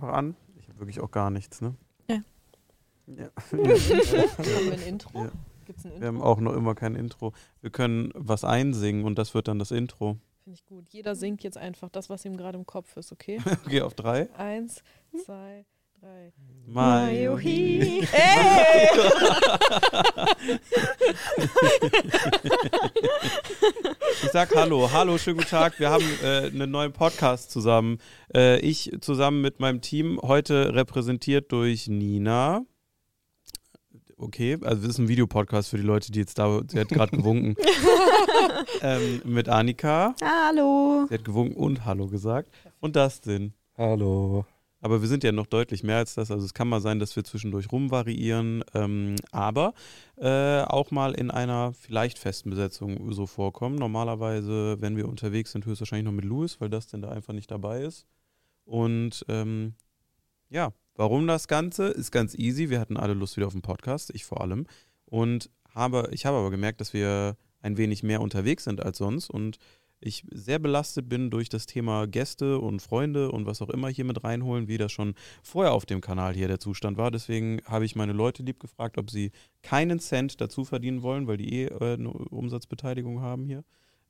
einfach an. Ich habe wirklich auch gar nichts, ne? Ja. ja. Haben wir ein Intro? Ja. Gibt's ein Wir haben Intro? auch noch immer kein Intro. Wir können was einsingen und das wird dann das Intro. Finde ich gut. Jeder singt jetzt einfach das, was ihm gerade im Kopf ist, okay? Okay, auf drei. Eins, zwei, drei. Mayohi. Ey! Ich sag Hallo. Hallo, schönen guten Tag. Wir haben äh, einen neuen Podcast zusammen. Äh, ich zusammen mit meinem Team, heute repräsentiert durch Nina. Okay, also das ist ein Videopodcast für die Leute, die jetzt da, sie hat gerade gewunken. ähm, mit Annika. Hallo. Sie hat gewunken und Hallo gesagt. Und Dustin. Hallo. Aber wir sind ja noch deutlich mehr als das. Also es kann mal sein, dass wir zwischendurch rumvariieren, ähm, aber äh, auch mal in einer vielleicht festen Besetzung so vorkommen. Normalerweise, wenn wir unterwegs sind, höchstwahrscheinlich noch mit Louis, weil das denn da einfach nicht dabei ist. Und ähm, ja, warum das Ganze? Ist ganz easy. Wir hatten alle Lust wieder auf den Podcast, ich vor allem. Und habe, ich habe aber gemerkt, dass wir ein wenig mehr unterwegs sind als sonst und ich sehr belastet bin durch das Thema Gäste und Freunde und was auch immer hier mit reinholen, wie das schon vorher auf dem Kanal hier der Zustand war. Deswegen habe ich meine Leute lieb gefragt, ob sie keinen Cent dazu verdienen wollen, weil die eh äh, eine Umsatzbeteiligung haben hier.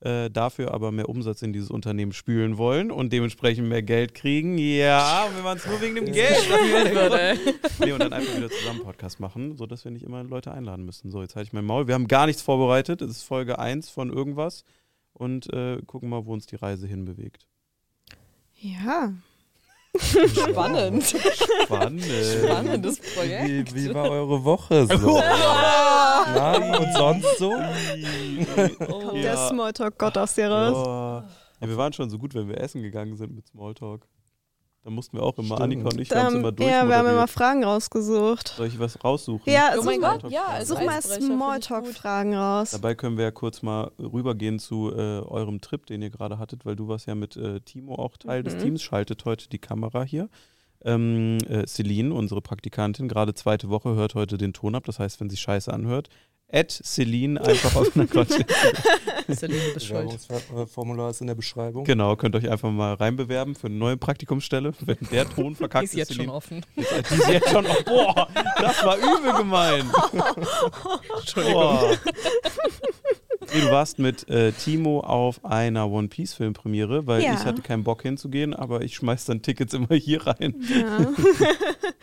Äh, dafür aber mehr Umsatz in dieses Unternehmen spülen wollen und dementsprechend mehr Geld kriegen. Ja, wir waren es nur wegen dem Geld. nee, und dann einfach wieder zusammen Podcast machen, sodass wir nicht immer Leute einladen müssen. So, jetzt halte ich mein Maul. Wir haben gar nichts vorbereitet. Es ist Folge 1 von irgendwas und äh, gucken mal, wo uns die Reise hinbewegt. Ja. Spannend. Spannend. Spannendes Projekt. Wie, wie war eure Woche so? Na, und sonst so? Oh. Der Smalltalk-Gott aus dir raus. Ja. ja, wir waren schon so gut, wenn wir essen gegangen sind mit Smalltalk. Da mussten wir auch immer, Stimmt. Annika und ich, wir haben immer ja, wir haben immer. Fragen rausgesucht. Soll ich was raussuchen? Ja, Oh such mein mal, Gott, ja. als such mal. Smalltalk-Fragen raus. Dabei können wir ja kurz mal rübergehen zu äh, eurem Trip, den ihr gerade hattet, weil du warst ja mit äh, Timo auch Teil des Mhm. Teams, schaltet heute die Kamera hier. Ähm, äh, Celine, unsere Praktikantin, gerade zweite Woche, hört heute den Ton ab. Das heißt, wenn sie Scheiße anhört, at Celine einfach auf einer Quatsch. Celine, du bist schuld. Bewerbungsformular ist in der Beschreibung. Genau, könnt euch einfach mal reinbewerben für eine neue Praktikumsstelle. Wenn der Ton verkackt Ist jetzt schon Celine. offen. Die ist jetzt schon. Oh, boah, das war übel gemein. Boah. Nee, du warst mit äh, Timo auf einer One Piece Filmpremiere, weil Ja. ich hatte keinen Bock hinzugehen, aber ich schmeiß dann Tickets immer hier rein. Ja.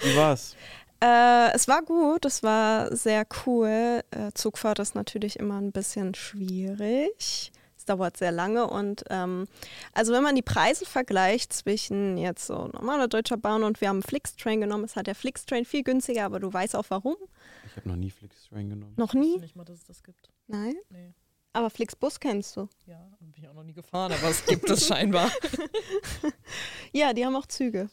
Wie war's? Äh, es war gut, es war sehr cool. Äh, Zugfahrt ist natürlich immer ein bisschen schwierig. Es dauert sehr lange und ähm, also wenn man die Preise vergleicht zwischen jetzt so normaler Deutscher Bahn und wir haben Flixtrain genommen, ist halt der Flixtrain viel günstiger, aber du weißt auch warum. Ich habe noch nie Flixtrain genommen. Noch Ich wusste nie? nicht mal, dass es das gibt. Nein. Nee. Aber Flixbus kennst du. Ja, bin ich auch noch nie gefahren, aber es gibt es scheinbar. Ja, die haben auch Züge.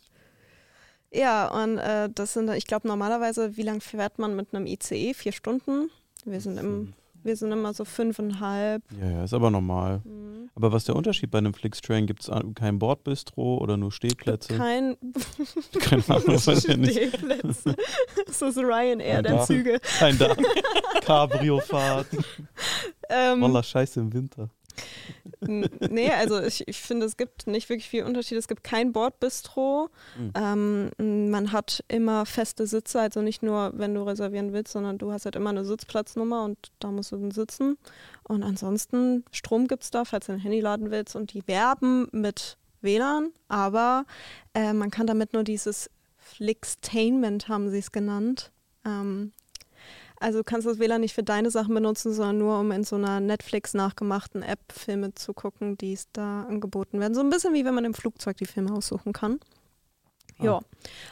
Ja, und äh, das sind, ich glaube, normalerweise, wie lange fährt man mit einem ICE? Vier Stunden? Wir sind, im, wir sind immer so fünfeinhalb. Ja, ja, ist aber normal. Mhm. Aber was ist der Unterschied bei einem Flixtrain? Gibt es kein Bordbistro oder nur Stehplätze? Kein Keine Ahnung, weiß ich nicht. Stehplätze. Das ist Ryanair der. Züge. Kein da. Cabrio-Fahrt. Ähm, scheiße im Winter. Nee, also ich, ich finde, es gibt nicht wirklich viel Unterschied. Es gibt kein Bordbistro. Mhm. Ähm, man hat immer feste Sitze, also nicht nur, wenn du reservieren willst, sondern du hast halt immer eine Sitzplatznummer und da musst du dann sitzen. Und ansonsten, Strom gibt es da, falls du ein Handy laden willst. Und die werben mit WLAN, aber äh, man kann damit nur dieses Flixtainment, haben sie es genannt. Ähm, also du kannst das WLAN nicht für deine Sachen benutzen, sondern nur, um in so einer Netflix nachgemachten App Filme zu gucken, die es da angeboten werden. So ein bisschen wie wenn man im Flugzeug die Filme aussuchen kann. Ja,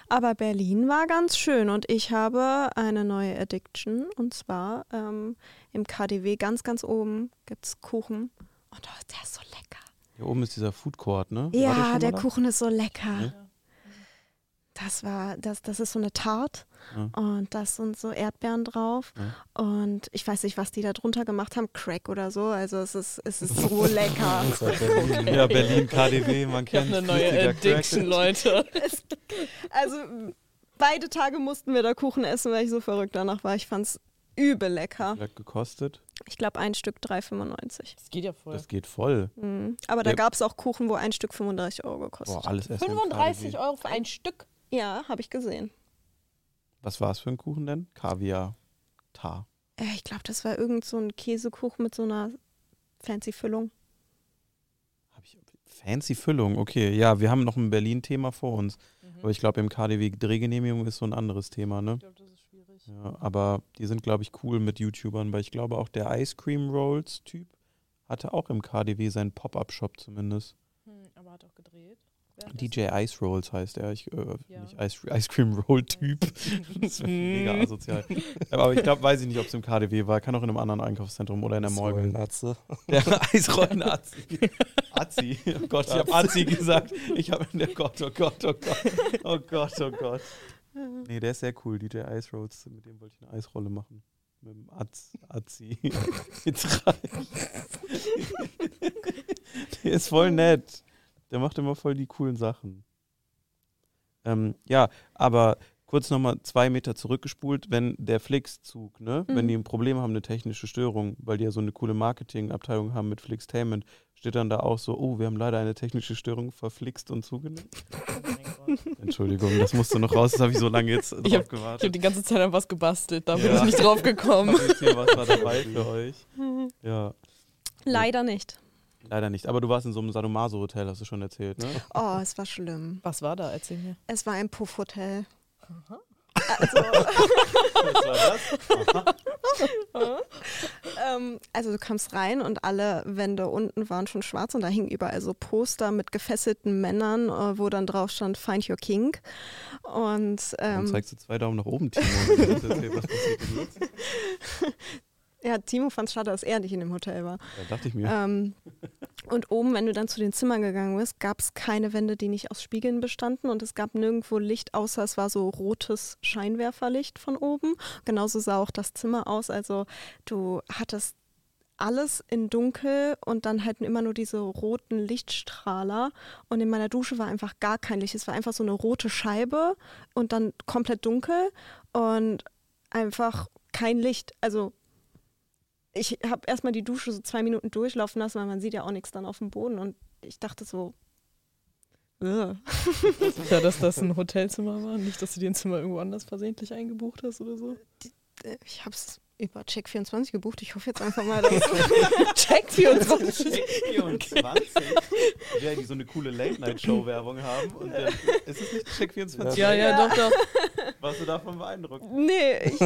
aber Berlin war ganz schön und ich habe eine neue Addiction und zwar ähm, im KDW ganz, ganz oben gibt es Kuchen und oh, der ist so lecker. Hier oben ist dieser Food Court, ne? Ja, der da? Kuchen ist so lecker. Ja. Das war, das, das ist so eine Tart Ja. und da sind so Erdbeeren drauf Ja. und ich weiß nicht, was die da drunter gemacht haben, Crack oder so. Also es ist, es ist so lecker. Das Berlin. Ja, Berlin, KDW, man Ich habe kennt eine neue Addiction, Leute. Also beide Tage mussten wir da Kuchen essen, weil ich so verrückt danach war. Ich fand's übel lecker. Hat gekostet. Ich glaube ein Stück 3,95. Das geht ja voll. Das geht voll. Mhm. Aber da Ja. gab es auch Kuchen, wo ein Stück 35 Euro gekostet Boah, alles essen. im 35 KDW. Euro für ein Stück. Ja, habe ich gesehen. Was war es für ein Kuchen denn? Kaviar. Tar. Äh, ich glaube, das war irgend so ein Käsekuchen mit so einer fancy Füllung. Hab ich, fancy Füllung, okay. Ja, wir haben noch ein Berlin-Thema vor uns. Mhm. Aber ich glaube, im KDW Drehgenehmigung ist so ein anderes Thema, ne? Ich glaube, das ist schwierig. Ja, aber die sind, glaube ich, cool mit YouTubern, weil ich glaube, auch der Ice Cream Rolls-Typ hatte auch im KDW seinen Pop-Up-Shop zumindest. Hm, aber hat auch gedreht. DJ Ice Rolls heißt er. Ich, äh, Ja. Nicht Ice, Ice Cream Roll-Typ. Das wäre mega asozial. Aber ich glaube, weiß ich nicht, ob es im KDW war. Kann auch in einem anderen Einkaufszentrum oder in der Mall. gewesen. Säulenatze. Der Eisrollen Azi. Azi. Oh Gott, ich habe Azi gesagt. Ich habe in der Gott, oh Gott, oh Gott. Oh Gott, oh Gott. Nee, der ist sehr cool, DJ Ice Rolls. Mit dem wollte ich eine Eisrolle machen. Mit dem Az, Azi. Mit drei. der ist voll nett. Der macht immer voll die coolen Sachen. Ähm, ja, aber kurz nochmal zwei Meter zurückgespult, wenn der Flix-Zug, ne, wenn Mhm. die ein Problem haben, eine technische Störung, weil die ja so eine coole Marketingabteilung haben mit Flixtainment, steht dann da auch so, oh, wir haben leider eine technische Störung verflixt und zugenommen. Oh. Entschuldigung, das musste noch raus, das habe ich so lange jetzt Ich drauf hab- Ich gewartet. habe die ganze Zeit an was gebastelt, da bin Ja. ich nicht drauf gekommen. Hab jetzt hier was war dabei für euch. Ja, Leider nicht. Leider nicht. Aber du warst in so einem Sadomaso-Hotel, hast du schon erzählt, ne? Oh, es war schlimm. Was war da? Erzähl mir. Es war ein Puffhotel. Was war das? Ähm, also du kamst rein und alle Wände unten waren schon schwarz und da hingen überall so Poster mit gefesselten Männern, äh, wo dann drauf stand Find Your King. Und Warum ähm, zeigst du zwei Daumen nach oben, Timo? Ja, Timo fand es schade, dass er nicht in dem Hotel war. Ja, dachte ich mir. Ähm, und oben, wenn du dann zu den Zimmern gegangen bist, gab es keine Wände, die nicht aus Spiegeln bestanden und es gab nirgendwo Licht, außer es war so rotes Scheinwerferlicht von oben. Genauso sah auch das Zimmer aus. Also du hattest alles in dunkel und dann halt immer nur diese roten Lichtstrahler. Und in meiner Dusche war einfach gar kein Licht. Es war einfach so eine rote Scheibe und dann komplett dunkel und einfach kein Licht. Also ich habe erstmal die Dusche so zwei Minuten durchlaufen lassen, weil man sieht ja auch nichts dann auf dem Boden. Und ich dachte so, "Ugh." Ja, dass das ein Hotelzimmer war, nicht, dass du dir ein Zimmer irgendwo anders versehentlich eingebucht hast oder so. Äh, ich habe es über Check24 gebucht. Ich hoffe jetzt einfach mal, dass Check 24. Check 24. Wer die so eine coole Late-Night-Show-Werbung haben. Und dann ist es nicht Check 24. Ja, ja, doch, doch. Warst du davon beeindruckt? Nee, ich,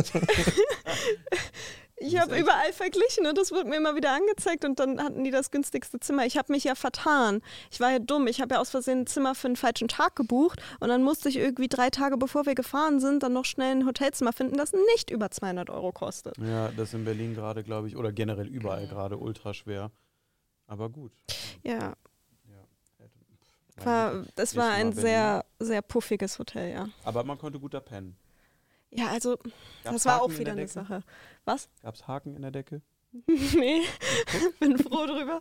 ich habe überall verglichen und das wurde mir immer wieder angezeigt und dann hatten die das günstigste Zimmer. Ich habe mich ja vertan. Ich war ja dumm. Ich habe ja aus Versehen ein Zimmer für einen falschen Tag gebucht und dann musste ich irgendwie drei Tage bevor wir gefahren sind, dann noch schnell ein Hotelzimmer finden, das nicht über 200 Euro kostet. Ja, das ist in Berlin gerade, glaube ich, oder generell überall gerade ultra schwer. Aber gut. Ja, meine war, das war ein sehr, sehr puffiges Hotel, ja. Aber man konnte gut da pennen. Ja, also das war auch wieder der eine? Sache. Was? Gab es Haken in der Decke? nee, bin froh drüber.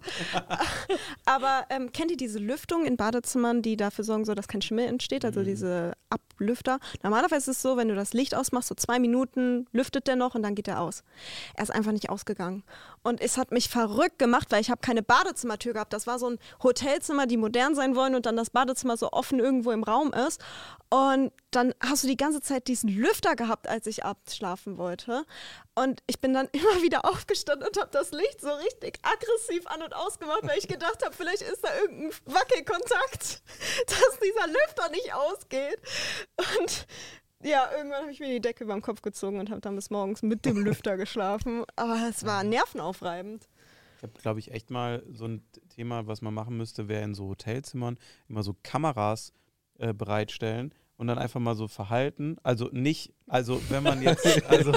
Aber ähm, kennt ihr diese Lüftung in Badezimmern, die dafür sorgen, so, dass kein Schimmel entsteht? Also Mhm. diese Ablüfter. Normalerweise ist es so, wenn du das Licht ausmachst, so zwei Minuten lüftet der noch und dann geht er aus. Er ist einfach nicht ausgegangen. Und es hat mich verrückt gemacht, weil ich habe keine Badezimmertür gehabt. Das war so ein Hotelzimmer, die modern sein wollen und dann das Badezimmer so offen irgendwo im Raum ist. Und dann hast du die ganze Zeit diesen Lüfter gehabt, als ich abends schlafen wollte. Und ich bin dann immer wieder aufgestanden und habe das Licht so richtig aggressiv an- und ausgemacht, weil ich gedacht habe, vielleicht ist da irgendein Wackelkontakt, dass dieser Lüfter nicht ausgeht. Und ja, irgendwann habe ich mir die Decke über den Kopf gezogen und habe dann bis morgens mit dem Lüfter geschlafen. Aber es war nervenaufreibend. Ich habe, glaube ich, echt mal so ein Thema, was man machen müsste, wäre in so Hotelzimmern immer so Kameras äh, bereitstellen und dann einfach mal so verhalten. Also nicht, also wenn man jetzt, also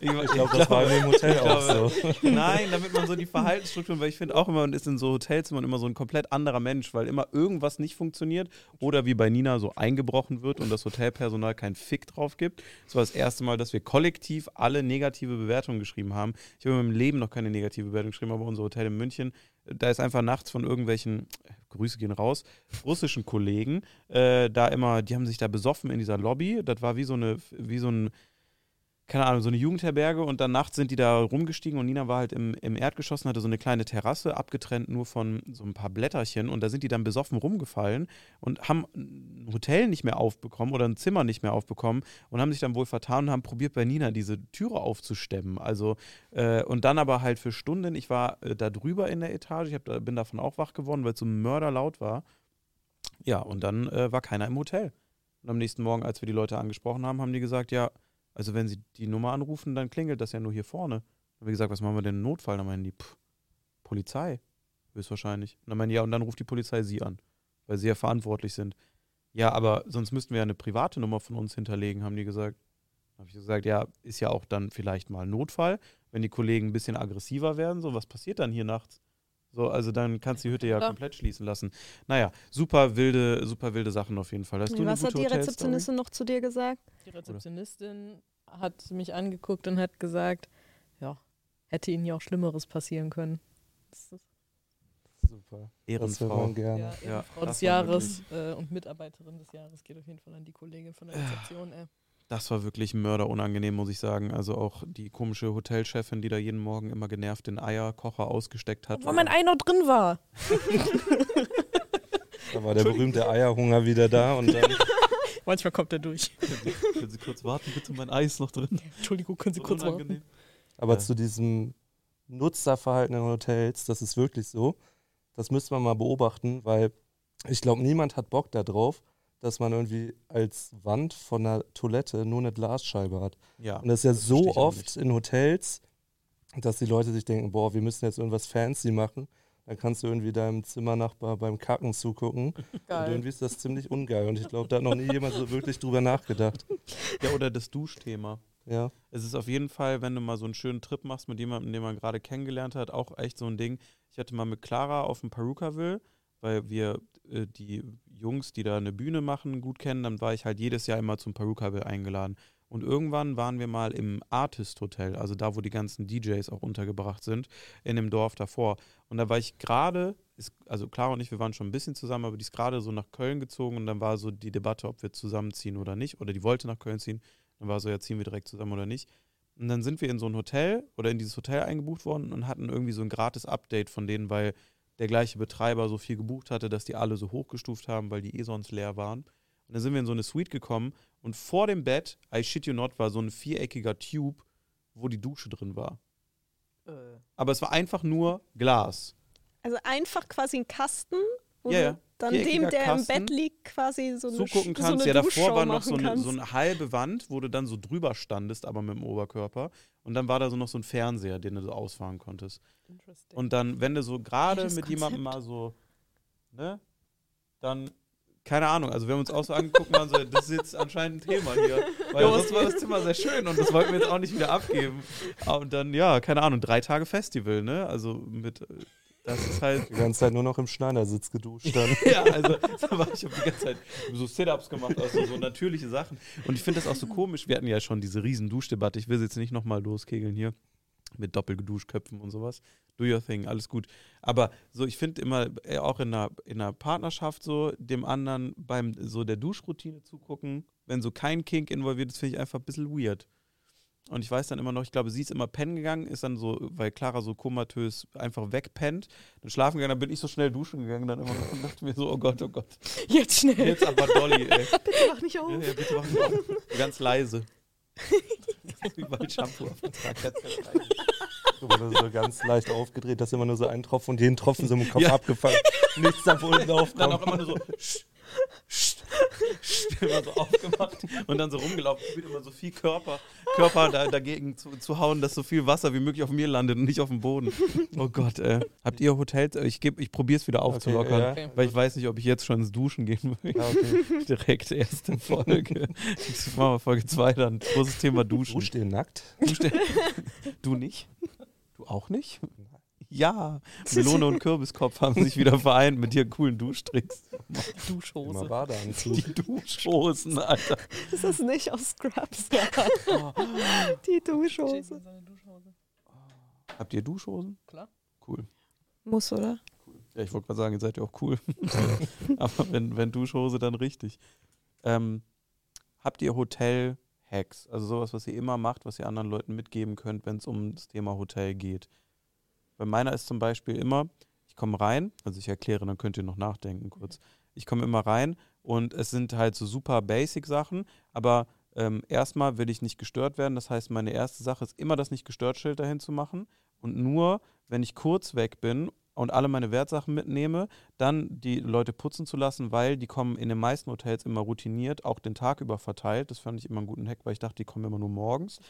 ich, Ich glaube, das war in dem Hotel auch glaube, so. Nein, damit man so die Verhaltensstrukturen, weil ich finde auch immer, man ist in so Hotelzimmern immer so ein komplett anderer Mensch, weil immer irgendwas nicht funktioniert oder wie bei Nina so eingebrochen wird und das Hotelpersonal keinen Fick drauf gibt. Das war das erste Mal, dass wir kollektiv alle negative Bewertungen geschrieben haben. Ich habe in meinem Leben noch keine negative Bewertung geschrieben, aber unser Hotel in München, da ist einfach nachts von irgendwelchen, Grüße gehen raus, russischen Kollegen, äh, da immer, die haben sich da besoffen in dieser Lobby. Das war wie so eine, wie so ein keine Ahnung, so eine Jugendherberge und dann nachts sind die da rumgestiegen und Nina war halt im, im Erdgeschoss und hatte so eine kleine Terrasse, abgetrennt nur von so ein paar Blätterchen und da sind die dann besoffen rumgefallen und haben ein Hotel nicht mehr aufbekommen oder ein Zimmer nicht mehr aufbekommen und haben sich dann wohl vertan und haben probiert bei Nina diese Türe aufzustemmen. Also äh, und dann aber halt für Stunden, ich war äh, da drüber in der Etage, ich hab, bin davon auch wach geworden, weil es so mörderlaut war. Ja, und dann äh, war keiner im Hotel. Und am nächsten Morgen, als wir die Leute angesprochen haben, haben die gesagt, ja, also wenn sie die Nummer anrufen, dann klingelt das ja nur hier vorne. Dann haben wir gesagt, was machen wir denn im Notfall? Dann meinen die, pff, Polizei, höchstwahrscheinlich. Und dann meinen die, ja, und dann ruft die Polizei sie an, weil sie ja verantwortlich sind. Ja, aber sonst müssten wir ja eine private Nummer von uns hinterlegen, haben die gesagt. Dann habe ich gesagt, ja, ist ja auch dann vielleicht mal Notfall, wenn die Kollegen ein bisschen aggressiver werden. So, was passiert dann hier nachts? So, also dann kannst du die Hütte ja komplett schließen lassen. Naja, super wilde, super wilde Sachen auf jeden Fall. Hast du eine Was hat die? Rezeptionistin noch zu dir gesagt? Die Rezeptionistin hat mich angeguckt und hat gesagt, ja, hätte ihnen ja auch Schlimmeres passieren können. Das ist Super. Das Ehrenfrau. man gerne. ja, Ja, Frau das des Jahres äh, und Mitarbeiterin des Jahres geht auf jeden Fall an die Kollegin von der Rezeption. Äh. Das war wirklich mörderunangenehm, muss ich sagen. Also auch die komische Hotelchefin, die da jeden Morgen immer genervt den Eierkocher ausgesteckt hat. Weil mein Ei noch drin war. Da war der berühmte Eierhunger wieder da und dann Manchmal kommt er durch. Können Sie kurz warten, bitte, mein Ei ist noch drin. Entschuldigung, können Sie kurz warten? Aber Ja. zu diesem Nutzerverhalten in Hotels, das ist wirklich so. Das müsste man mal beobachten, weil ich glaube, niemand hat Bock darauf, dass man irgendwie als Wand von einer Toilette nur eine Glasscheibe hat. Ja. Und das ist ja das so oft in Hotels, dass die Leute sich denken, boah, wir müssen jetzt irgendwas fancy machen. Dann kannst du irgendwie deinem Zimmernachbar beim Kacken zugucken. Und Geil. irgendwie ist das ziemlich ungeil. Und ich glaube, da hat noch nie jemand so wirklich drüber nachgedacht. ja, oder das Duschthema. Ja. Es ist auf jeden Fall, wenn du mal so einen schönen Trip machst mit jemandem, den man gerade kennengelernt hat, auch echt so ein Ding. Ich hatte mal mit Clara auf dem Perukaville, weil wir äh, die Jungs, die da eine Bühne machen, gut kennen. Dann war ich halt jedes Jahr immer zum Perukaville eingeladen. Und irgendwann waren wir mal im Artist Hotel, also da, wo die ganzen DJs auch untergebracht sind, in dem Dorf davor. Und da war ich gerade, also Clara und ich, wir waren schon ein bisschen zusammen, aber die ist gerade so nach Köln gezogen und dann war so die Debatte, ob wir zusammenziehen oder nicht. Oder die wollte nach Köln ziehen. Dann war so, ja, ziehen wir direkt zusammen oder nicht. Und dann sind wir in so ein Hotel oder in dieses Hotel eingebucht worden und hatten irgendwie so ein gratis Update von denen, weil der gleiche Betreiber so viel gebucht hatte, dass die alle so hochgestuft haben, weil die eh sonst leer waren. Und dann sind wir in so eine Suite gekommen und vor dem Bett, I shit you not, war so ein viereckiger Tube, wo die Dusche drin war. Aber es war einfach nur Glas. Also einfach quasi ein Kasten, wo Ja, ja. Dann dem, der Kasten. im Bett liegt, quasi so eine, zugucken Sch- so kannst. eine ja, davor war noch so eine, kannst. so eine halbe Wand, wo du dann so drüber standest, aber mit dem Oberkörper. Und dann war da so noch so ein Fernseher, den du so ausfahren konntest. Und dann, wenn du so gerade mit jemandem mal so, ne, dann, keine Ahnung, also wir haben uns auch so angeguckt, waren so, das ist jetzt anscheinend ein Thema hier. Weil was sonst war das Zimmer sehr schön und das wollten wir jetzt auch nicht wieder abgeben. Ah, Und dann, ja, keine Ahnung, drei Tage Festival, ne, also mit, äh, das ist halt, Die ganze Zeit nur noch im Schneidersitz geduscht dann. ja, also da war ich hab die ganze Zeit so Sit-Ups gemacht, also so natürliche Sachen. Und ich finde das auch so komisch. Wir hatten ja schon diese riesen Duschdebatte. Ich will jetzt nicht nochmal loskegeln hier mit Doppelgeduschköpfen und sowas. Do your thing, alles gut. Aber so, ich finde immer, äh, auch in einer, in einer Partnerschaft so, dem anderen beim so der Duschroutine zugucken, wenn so kein Kink involviert ist, finde ich einfach ein bisschen weird. Und ich weiß dann immer noch, ich glaube, sie ist immer pennen gegangen, ist dann so, weil Clara so komatös einfach wegpennt, dann schlafen gegangen, dann bin ich so schnell duschen gegangen, dann immer noch und dachte mir so, oh Gott, oh Gott. Jetzt schnell. Jetzt aber Dolly, ey. Bitte mach nicht auf. Ja, ja, bitte mach mich auf. Ganz leise. Überall Shampoo auf dem Trag. Immer nur so ganz leicht aufgedreht, dass immer nur so ein Tropfen und jeden Tropfen so im Kopf Ja. abgefallen. Nichts da unten Dann auch aufkommt. immer nur so, sch, sch, immer so aufgemacht und dann so rumgelaufen. Ich immer so viel Körper, Körper da, dagegen zu, zu hauen, dass so viel Wasser wie möglich auf mir landet und nicht auf dem Boden. Oh Gott, ey. Habt ihr Hotels? Ich, geb- ich probiere es wieder aufzulockern, ja. Okay. weil ich weiß nicht, ob ich jetzt schon ins Duschen gehen will. Ja, okay. Direkt erste Folge. Ich mache mal Folge 2 dann. Großes Thema Duschen. Duscht ihr nackt? Du nicht? Du auch nicht? Ja. Melone und Kürbiskopf haben sich wieder vereint mit ihren coolen Duschtricks. Immer Duschhose. Badeanzug. Die Duschhosen, Alter. Ist das nicht aus Scrubs? Oh. Die Duschhose. Habt ihr Duschhosen? Klar. Cool. Muss, oder? Ja, ich wollte gerade sagen, ihr seid ja auch cool. Aber wenn, wenn Duschhose, dann richtig. Ähm, habt ihr Hotel Hacks? Also sowas, was ihr immer macht, was ihr anderen Leuten mitgeben könnt, wenn es um das Thema Hotel geht. Bei meiner ist zum Beispiel immer, ich komme rein, also ich erkläre, dann könnt ihr noch nachdenken kurz. Ich komme immer rein und es sind halt so super Basic-Sachen, aber ähm, erstmal will ich nicht gestört werden. Das heißt, meine erste Sache ist immer das Nicht-Gestört-Schild dahin zu machen. Und nur, wenn ich kurz weg bin und alle meine Wertsachen mitnehme, dann die Leute putzen zu lassen, weil die kommen in den meisten Hotels immer routiniert, auch den Tag über verteilt. Das fand ich immer einen guten Hack, weil ich dachte, die kommen immer nur morgens.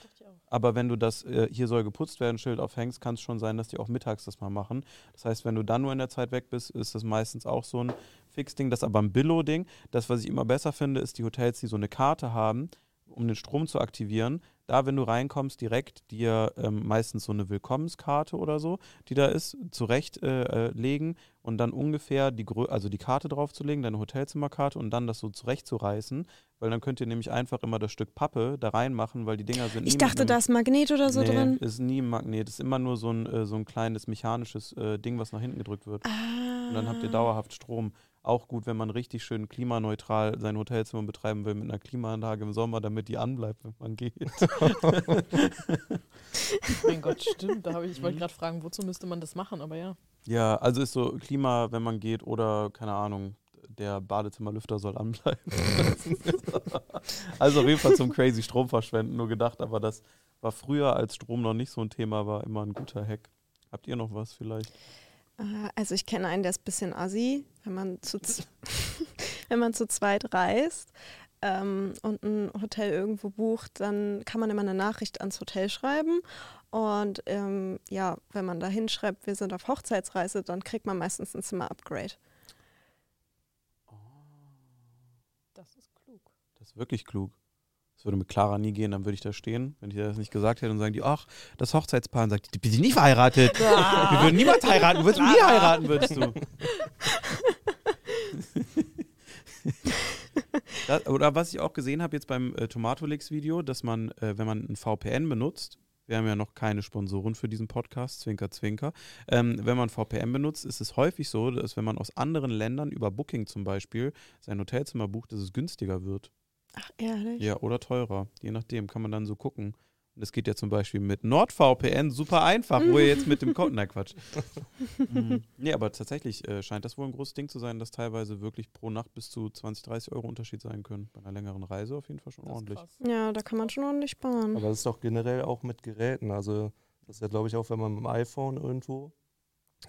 Aber wenn du das äh, hier soll geputzt werden Schild aufhängst, kann es schon sein, dass die auch mittags das mal machen. Das heißt, wenn du dann nur in der Zeit weg bist, ist das meistens auch so ein Fixding. Das ist aber ein Billo-Ding. Das, was ich immer besser finde, ist die Hotels, die so eine Karte haben, um den Strom zu aktivieren. Da, wenn du reinkommst, direkt dir ähm, meistens so eine Willkommenskarte oder so, die da ist, zurechtlegen äh, äh, und dann ungefähr die, Grö also die Karte draufzulegen, deine Hotelzimmerkarte und dann das so zurechtzureißen, weil dann könnt ihr nämlich einfach immer das Stück Pappe da reinmachen, weil die Dinger sind Ich mit dachte, einem- da ist Magnet oder so nee, drin. ist nie ein Magnet. Ist immer nur so ein, äh, so ein kleines mechanisches äh, Ding, was nach hinten gedrückt wird. Und dann habt ihr Ah. dauerhaft Strom. Auch gut, wenn man richtig schön klimaneutral sein Hotelzimmer betreiben will mit einer Klimaanlage im Sommer, damit die anbleibt, wenn man geht. Mein Gott, stimmt. Da habe ich, ich Mhm. wollte gerade fragen, wozu müsste man das machen, aber ja. ja, also ist so Klima, wenn man geht oder keine Ahnung, der Badezimmerlüfter soll anbleiben. also auf jeden Fall zum crazy Strom verschwenden nur gedacht, aber das war früher, als Strom noch nicht so ein Thema war, immer ein guter Hack. Habt ihr noch was vielleicht? Äh, Also ich kenne einen, der ist ein bisschen assi, wenn man zu, wenn man zu zweit reist ähm, und ein Hotel irgendwo bucht, dann kann man immer eine Nachricht ans Hotel schreiben. Und ähm, ja, wenn man da hinschreibt, wir sind auf Hochzeitsreise, dann kriegt man meistens ein Zimmer-Upgrade. Das ist klug. Das ist wirklich klug. Das würde mit Clara nie gehen, dann würde ich da stehen. Wenn ich das nicht gesagt hätte, dann sagen die, ach, das Hochzeitspaar. Dann sagt die, sind nie verheiratet. Wir würden niemals heiraten. Würdest du nie heiraten, würdest du. Das, oder was ich auch gesehen habe jetzt beim äh, Tomatolix-Video, dass man, äh, wenn man ein VPN benutzt, wir haben ja noch keine Sponsoren für diesen Podcast, Zwinker, Zwinker. Ähm, wenn man VPN benutzt, ist es häufig so, dass wenn man aus anderen Ländern über Booking zum Beispiel sein Hotelzimmer bucht, dass es günstiger wird. Ach, ehrlich? Ja, oder teurer. Je nachdem kann man dann so gucken. Und das geht ja zum Beispiel mit NordVPN super einfach, wo ihr jetzt mit dem Code. Nein, Quatsch. mhm. Nee, aber tatsächlich äh, scheint das wohl ein großes Ding zu sein, dass teilweise wirklich pro Nacht bis zu 20, 30 Euro Unterschied sein können. Bei einer längeren Reise auf jeden Fall schon ordentlich. krass. Ja, da kann man schon ordentlich sparen. Aber das ist doch generell auch mit Geräten. Also das ist ja, glaube ich, auch wenn man mit dem iPhone irgendwo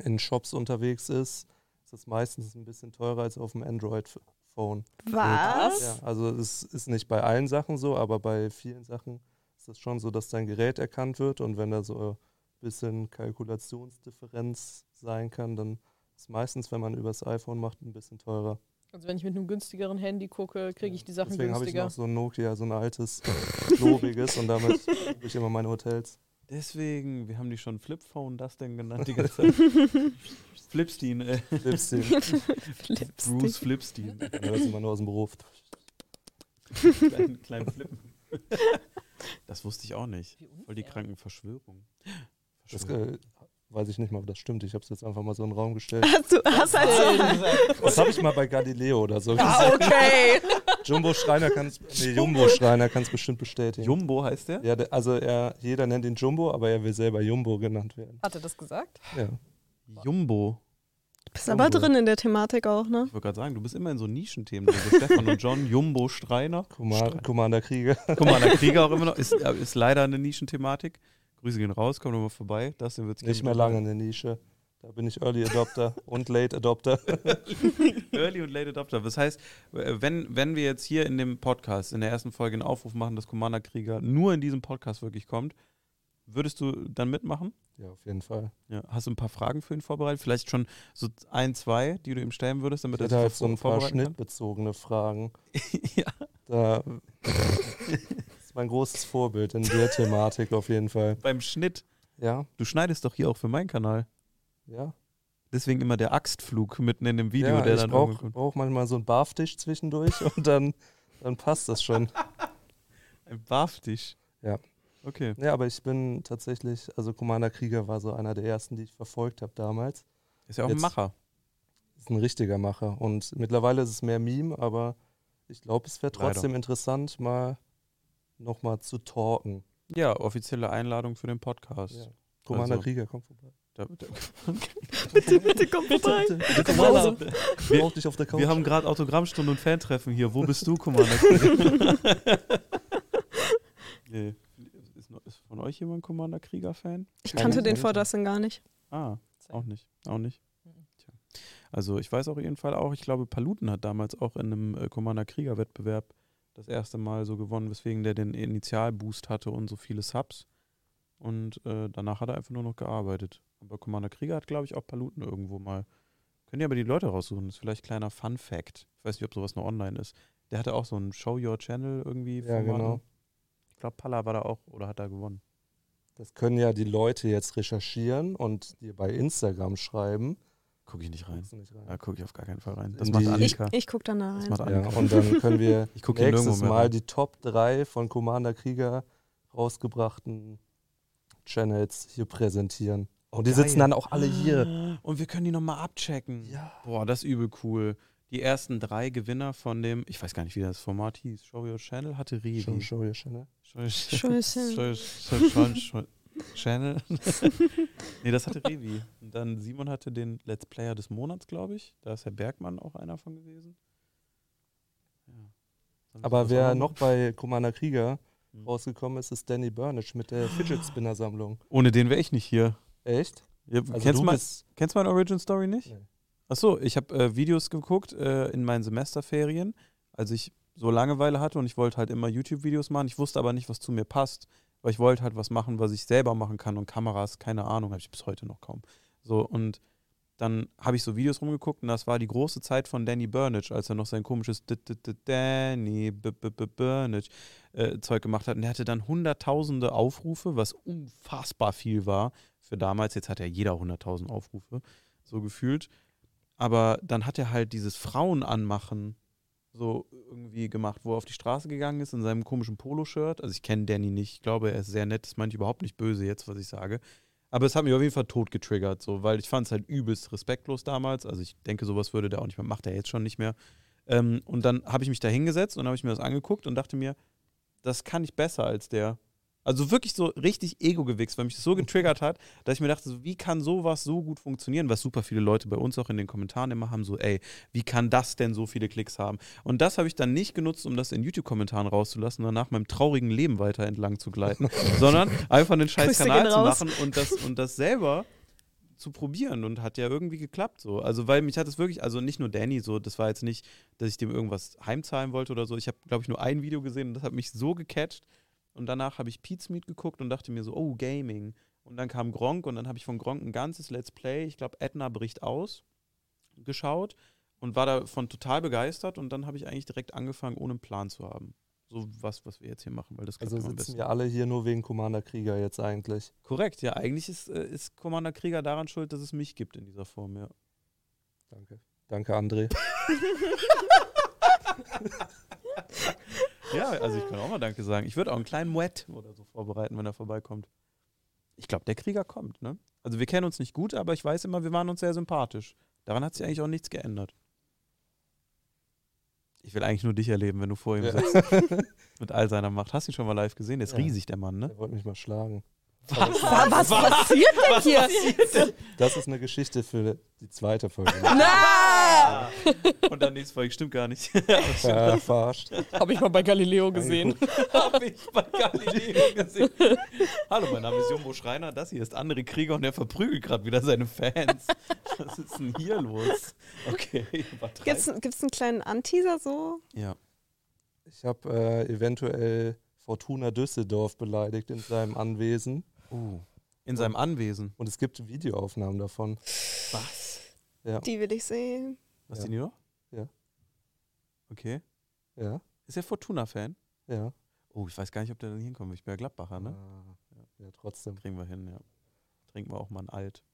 in Shops unterwegs ist, ist das meistens ein bisschen teurer als auf dem Android-Phone. Was? Ja, also es ist nicht bei allen Sachen so, aber bei vielen Sachen ist es schon so, dass dein Gerät erkannt wird und wenn da so ein bisschen Kalkulationsdifferenz sein kann, dann ist meistens, wenn man übers iPhone macht, ein bisschen teurer. Also wenn ich mit einem günstigeren Handy gucke, kriege ich die Sachen Deswegen habe ich günstiger. noch so ein Nokia, so ein altes, klobiges und damit buche ich immer meine Hotels. Deswegen, wir haben die schon Flipphone das denn genannt die ganze Zeit. Flipstein, äh, Lipstick. Bruce Flipstein. Das ist immer nur aus dem Beruf. kleinen, kleinen Flippen. Das wusste ich auch nicht. Voll die kranken Verschwörungen. Das Verschwörung. äh, weiß ich nicht mal, ob das stimmt. Ich habe es jetzt einfach mal so in den Raum gestellt. Hast du hast halt Das habe ich mal bei Galileo oder so Ah, okay. Jumbo Schreiner kann es, nee, Jumbo Schreiner kann es bestimmt bestätigen. Jumbo heißt der? Ja, der, also er, jeder nennt ihn Jumbo, aber er will selber Jumbo genannt werden. Hat er das gesagt? Ja. Jumbo. bist aber drin in der Thematik auch, ne? Ich wollte gerade sagen, du bist immer in so Nischenthemen. drin. So Stefan und John, Jumbo, Streiner. Commander, Commander Krieger. Guck mal, der Krieger auch immer noch. Ist, äh, ist leider eine Nischenthematik. Grüße gehen raus, komm nochmal vorbei. Das den wird's Nicht mehr lange in der Nische. Da bin ich Early Adopter und Late Adopter. Early und Late Adopter. Das heißt, äh, wenn, wenn wir jetzt hier in dem Podcast, in der ersten Folge einen Aufruf machen, dass Commander Krieger nur in diesem Podcast wirklich kommt, würdest du dann mitmachen? Ja, auf jeden Fall. Ja. Hast du ein paar Fragen für ihn vorbereitet? Vielleicht schon so ein, zwei, die du ihm stellen würdest, damit Ich er sich halt so ein paar schnittbezogene Fragen. ja. Da ist mein großes Vorbild in der Thematik auf jeden Fall. Beim Schnitt. Ja, Du schneidest doch hier auch für meinen Kanal. Ja. Deswegen immer der Axtflug mitten in dem Video, ja, der ich dann brauche irgendwo- brauch manchmal so einen Barftisch zwischendurch und dann, dann passt das schon. Ein Barftisch. Ja. Okay. Ja, aber ich bin tatsächlich, also Commander Krieger war so einer der ersten, die ich verfolgt habe damals. Ist ja auch ein Jetzt- Macher. Ist ein richtiger Macher. Und mittlerweile ist es mehr Meme, aber ich glaube, es wäre Leider. trotzdem interessant, mal nochmal zu talken. Ja, offizielle Einladung für den Podcast. Ja. Commander Also- Krieger, komm vorbei. Da, da, Bitte, bitte, komm vorbei. Bitte, bitte, Komm brauch dich auf der Couch. wir haben gerade Autogrammstunde und Fantreffen hier. Wo bist du, Commander Krieger? nee. ist, ist von euch jemand Commander Krieger-Fan? Ich kannte ja, den ja. vor das gar nicht. Ah, auch nicht. Auch nicht. Mhm. Tja. Also ich weiß auf jeden Fall auch, ich glaube, Paluten hat damals auch in einem äh, Commander Krieger-Wettbewerb das erste Mal so gewonnen, weswegen der den Initialboost hatte und so viele Subs. Und äh, danach hat er einfach nur noch gearbeitet. Aber Commander Krieger hat, glaube ich, auch Paluten irgendwo mal. Könnt ihr aber die Leute raussuchen. Das ist vielleicht ein kleiner Fun-Fact. Ich weiß nicht, ob sowas noch online ist. Der hatte auch so ein Show Your Channel irgendwie. Ja, Format. genau. Ich glaube, Palla war da auch oder hat da gewonnen. Das können ja die Leute jetzt recherchieren und dir bei Instagram schreiben. Gucke ich nicht rein. Nicht rein? Da gucke ich auf gar keinen Fall rein. Das macht die- Ich, Annika. ich gucke dann da Das rein. macht Ja, Annika. und dann können wir nächstes Mal rein. die Top 3 von Commander Krieger rausgebrachten Channels hier präsentieren. Und die Geil. sitzen dann auch alle hier. Und wir können die nochmal abchecken. Ja. Boah, das ist übel cool. Die ersten drei Gewinner von dem, ich weiß gar nicht, wie das Format hieß, Show Your Channel hatte Revi. Show, show your channel. Show, Your Channel. Show, show, show, Channel. nee, das hatte Revi. Und dann Simon hatte den Let's Player des Monats, glaube ich. Da ist Herr Bergmann auch einer von gewesen. Ja. Aber wer noch bei Commander Krieger Hm. rausgekommen ist, ist Danny Burnish mit der Fidget Spinner Sammlung. Ohne den wäre ich nicht hier. Echt? Ja, Also kennst, du mein, kennst meine Origin Story nicht? Nee. Achso, ich habe äh, Videos geguckt äh, in meinen Semesterferien, als ich so Langeweile hatte und ich wollte halt immer YouTube-Videos machen. Ich wusste aber nicht, was zu mir passt, weil ich wollte halt was machen, was ich selber machen kann und Kameras, keine Ahnung, habe ich bis heute noch kaum. So, und dann habe ich so Videos rumgeguckt und das war die große Zeit von Danny Burnage, als er noch sein komisches Danny Burnage äh, Zeug gemacht hat. Und er hatte dann hunderttausende Aufrufe, was unfassbar viel war für damals. Jetzt hat ja jeder hunderttausend Aufrufe, so gefühlt. Aber dann hat er halt dieses Frauenanmachen so irgendwie gemacht, wo er auf die Straße gegangen ist in seinem komischen Poloshirt. Also ich kenne Danny nicht, ich glaube, er ist sehr nett, das meint überhaupt nicht böse jetzt, was ich sage. Aber es hat mich auf jeden Fall tot getriggert, so, weil ich fand es halt übelst respektlos damals. Also ich denke, sowas würde der auch nicht mehr, macht er jetzt schon nicht mehr. Ähm, und dann habe ich mich da hingesetzt und habe ich mir das angeguckt und dachte mir, das kann ich besser als der. Also wirklich so richtig Ego gewichst, weil mich das so getriggert hat, dass ich mir dachte, so, wie kann sowas so gut funktionieren, was super viele Leute bei uns auch in den Kommentaren immer haben, so, ey, wie kann das denn so viele Klicks haben? Und das habe ich dann nicht genutzt, um das in YouTube-Kommentaren rauszulassen und danach meinem traurigen Leben weiter entlang zu gleiten, sondern einfach einen scheiß Grüße Kanal zu machen und das, und das selber zu probieren und hat ja irgendwie geklappt so. Also weil mich hat es wirklich, also nicht nur Danny so, das war jetzt nicht, dass ich dem irgendwas heimzahlen wollte oder so. Ich habe, glaube ich, nur ein Video gesehen und das hat mich so gecatcht. Und danach habe ich Pete's Meet geguckt und dachte mir so, oh, Gaming. Und dann kam Gronk und dann habe ich von Gronk ein ganzes Let's Play, ich glaube, Edna bricht aus, geschaut und war davon total begeistert und dann habe ich eigentlich direkt angefangen, ohne einen Plan zu haben. So was, was wir jetzt hier machen, weil das Also sitzen wir alle hier nur wegen Commander Krieger jetzt eigentlich. Korrekt, ja, eigentlich ist, äh, ist Commander Krieger daran schuld, dass es mich gibt in dieser Form, ja. Danke. Danke, André. Ja, also ich kann auch mal Danke sagen. Ich würde auch einen kleinen Moet oder so vorbereiten, wenn er vorbeikommt. Ich glaube, der Krieger kommt, ne? Also wir kennen uns nicht gut, aber ich weiß immer, wir waren uns sehr sympathisch. Daran hat sich eigentlich auch nichts geändert. Ich will eigentlich nur dich erleben, wenn du vor ihm Ja. sitzt. Mit all seiner Macht. Hast du ihn schon mal live gesehen? Der ist Ja. riesig, der Mann, ne? Er wollte mich mal schlagen. Was, passiert denn hier? Das ist eine Geschichte für die zweite Folge. Na! Und dann nächste Folge stimmt gar nicht. Ja, verarscht. Habe ich mal bei Galileo gesehen. Hab ich bei Galileo gesehen. Hallo, mein Name ist Jumbo Schreiner. Das hier ist André Krieger und er verprügelt gerade wieder seine Fans. Was ist denn hier los? Okay. Gibt's, gibt's einen kleinen Anteaser so? Ja. Ich habe äh, eventuell Fortuna Düsseldorf beleidigt in seinem Anwesen. Uh, in seinem Anwesen. Und es gibt Videoaufnahmen davon. Was? Ja. Die will ich sehen. Was Ja. die noch? Ja. Okay. Ja, Ist er Fortuna-Fan? ja. Oh, ich weiß gar nicht, ob der dann hinkommt. Ich bin ja Gladbacher, ne? Ah, ja, trotzdem. Kriegen wir hin, ja. Trinken wir auch mal ein Alt.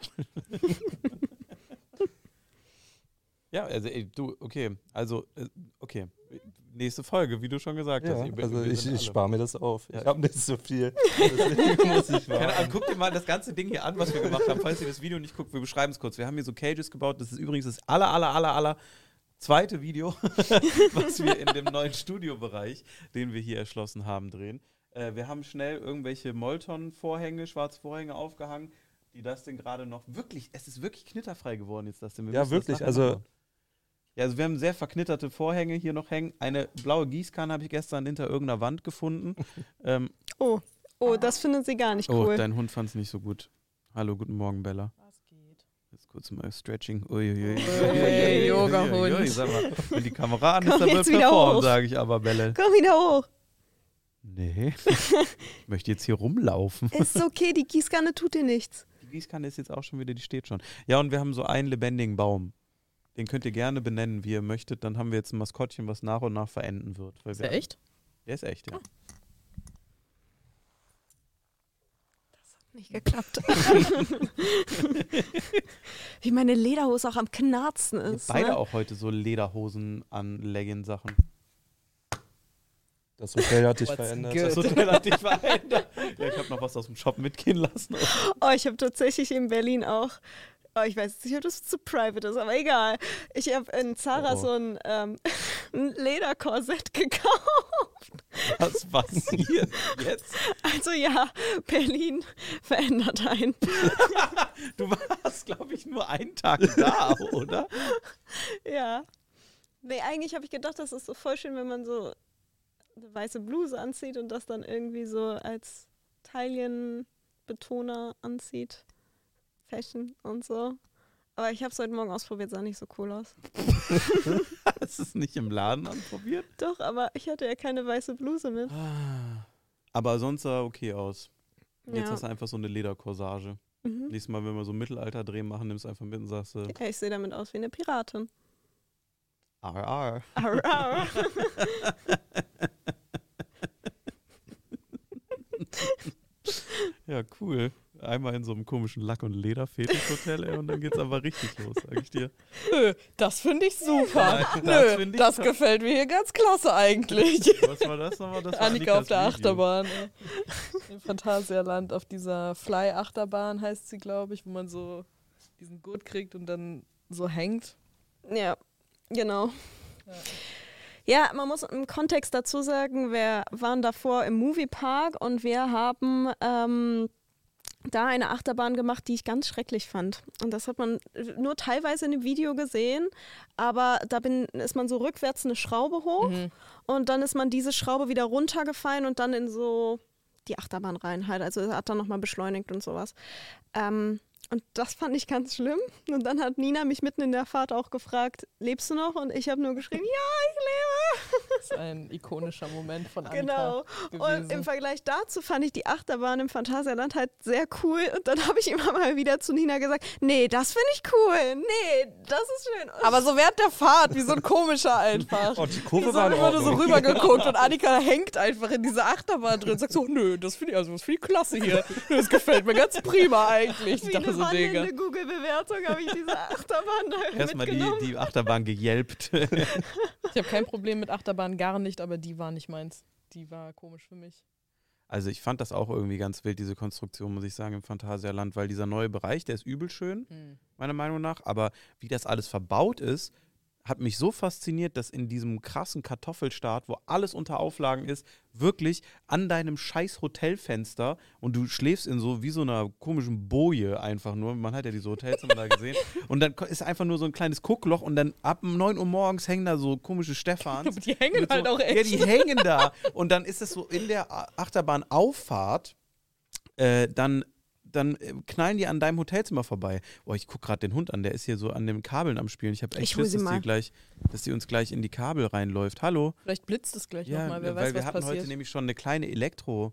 ja, also ey, du, okay. Also, äh. Nächste Folge, wie du schon gesagt Ja, hast. Also ich, ich spare mir das auf. Ja. Ich habe nicht so viel. Deswegen muss ich Keine Ahnung, warten. guck dir mal das ganze Ding hier an, was wir gemacht haben. Falls ihr das Video nicht guckt, wir beschreiben es kurz. Wir haben hier so Cages gebaut. Das ist übrigens das aller, aller, aller, aller zweite Video, was wir in dem neuen Studiobereich, den wir hier erschlossen haben, drehen. Äh, wir haben schnell irgendwelche Molton-Vorhänge, schwarze Vorhänge aufgehangen, die das Ding gerade noch wirklich, es ist wirklich knitterfrei geworden jetzt, das Ding. Wir Ja, wirklich, also- nachbauen. Ja, also wir haben sehr verknitterte Vorhänge hier noch hängen. Eine blaue Gießkanne habe ich gestern hinter irgendeiner Wand gefunden. ähm, Oh, oh, das findet sie gar nicht oh, cool. dein Hund fand es nicht so gut. Hallo, guten Morgen, Bella. Was geht? Jetzt kurz mal Stretching. Uiuiui. Uiuiui, Yoga-Hund. Wenn die Kamera an ist, Komm dann wird hoch. sage ich aber, Bella. Komm wieder hoch. Nee. ich möchte jetzt hier rumlaufen. Ist okay, die Gießkanne tut dir nichts. Die Gießkanne ist jetzt auch schon wieder, die steht schon. Ja, und wir haben so einen lebendigen Baum. Den könnt ihr gerne benennen, wie ihr möchtet. Dann haben wir jetzt ein Maskottchen, was nach und nach verenden wird. Weil Ist wir, der echt? Der ist echt, ja. Nicht geklappt. Wie meine Lederhose auch am Knarzen Ihr habt ist. beide ne? auch heute so Lederhosen an Legging-Sachen. Das Hotel hat dich verändert. good? Das Hotel hat dich verändert. Ja, ich habe noch was aus dem Shop mitgehen lassen. Oh, ich habe tatsächlich in Berlin auch. Oh, ich weiß nicht, ob das zu private ist, aber egal. Ich habe in Zara Oh, so ein, ähm, ein Lederkorsett gekauft. Was passiert jetzt? Also ja, Berlin verändert einen. Du warst, glaube ich, nur einen Tag da, oder? Ja. Nee, eigentlich habe ich gedacht, das ist so voll schön, wenn man so eine weiße Bluse anzieht und das dann irgendwie so als Taillenbetoner anzieht. Fashion und so. Aber ich habe es heute Morgen ausprobiert, sah nicht so cool aus. Hast du es nicht im Laden anprobiert? Doch, aber ich hatte ja keine weiße Bluse mit. Aber sonst sah okay aus. Jetzt Ja. hast du einfach so eine Lederkorsage. Mhm. Nächstes Mal, wenn wir so Mittelalter-Dreh machen, nimmst du einfach mit und sagst, äh, Ja, ich sehe damit aus wie eine Piratin. RR. Arr. Ja, cool. Einmal in so einem komischen Lack- und Lederfetisch-Hotel, ey, und dann geht's aber richtig los, sag ich dir. Nö, das finde ich super. Nein, das Nö, ich das gefällt mir hier ganz klasse eigentlich. Was war das nochmal? Das war Annika auf der Video. Achterbahn. ey. Im Phantasialand auf dieser Fly-Achterbahn heißt sie, glaube ich, wo man so diesen Gurt kriegt und dann so hängt. Ja, genau. Ja. Ja, man muss im Kontext dazu sagen, wir waren davor im Moviepark und wir haben ähm, da eine Achterbahn gemacht, die ich ganz schrecklich fand. Und das hat man nur teilweise in dem Video gesehen, aber da bin, ist man so rückwärts eine Schraube hoch Mhm. und dann ist man diese Schraube wieder runtergefallen und dann in so die Achterbahn rein halt. Also hat dann nochmal beschleunigt und sowas. Ähm, und das fand ich ganz schlimm. Und dann hat Nina mich mitten in der Fahrt auch gefragt, lebst du noch? Und ich habe nur geschrieben, ja, ich lebe. Das ist ein ikonischer Moment von Annika Genau. Und gewesen. im Vergleich dazu fand ich die Achterbahn im Phantasialand halt sehr cool. Und dann habe ich immer mal wieder zu Nina gesagt, nee, das finde ich cool. Nee, das ist schön. Und Aber so während der Fahrt, wie so ein komischer einfach. Oh, die Kurve so war in immer nur so rübergeguckt und Annika hängt einfach in dieser Achterbahn drin und sagt so, nö, das finde ich, also das finde ich klasse hier. Das gefällt mir ganz prima eigentlich. Ich dachte eine so, Digga. wandelnde Google-Bewertung habe ich diese Achterbahn da Erstmal die, die Achterbahn gejelpt. Ich habe kein Problem mit Achterbahn, gar nicht, aber die war nicht meins. Die war komisch für mich. Also ich fand das auch irgendwie ganz wild, diese Konstruktion, muss ich sagen, im Phantasialand, weil dieser neue Bereich, der ist übel schön, Hm. meiner Meinung nach. Aber wie das alles verbaut ist, hat mich so fasziniert, dass in diesem krassen Kartoffelstaat, wo alles unter Auflagen ist, wirklich an deinem scheiß Hotelfenster und du schläfst in so wie so einer komischen Boje einfach nur. Man hat ja diese Hotelzimmer da gesehen. Und dann ist einfach nur so ein kleines Guckloch und dann ab 9 Uhr morgens hängen da so komische Stefans. Aber die hängen halt so, auch echt. Ja, die hängen da. Und dann ist es so in der Achterbahnauffahrt, äh, dann, dann äh, knallen die an deinem Hotelzimmer vorbei. Oh, ich gucke gerade den Hund an, der ist hier so an den Kabeln am Spielen. Ich habe echt Ich Schiss, sie dass die, gleich, dass die uns gleich in die Kabel reinläuft. Hallo? Vielleicht blitzt es gleich Ja, nochmal, wer weil weiß, wir was hatten passiert. heute nämlich schon eine kleine Elektro,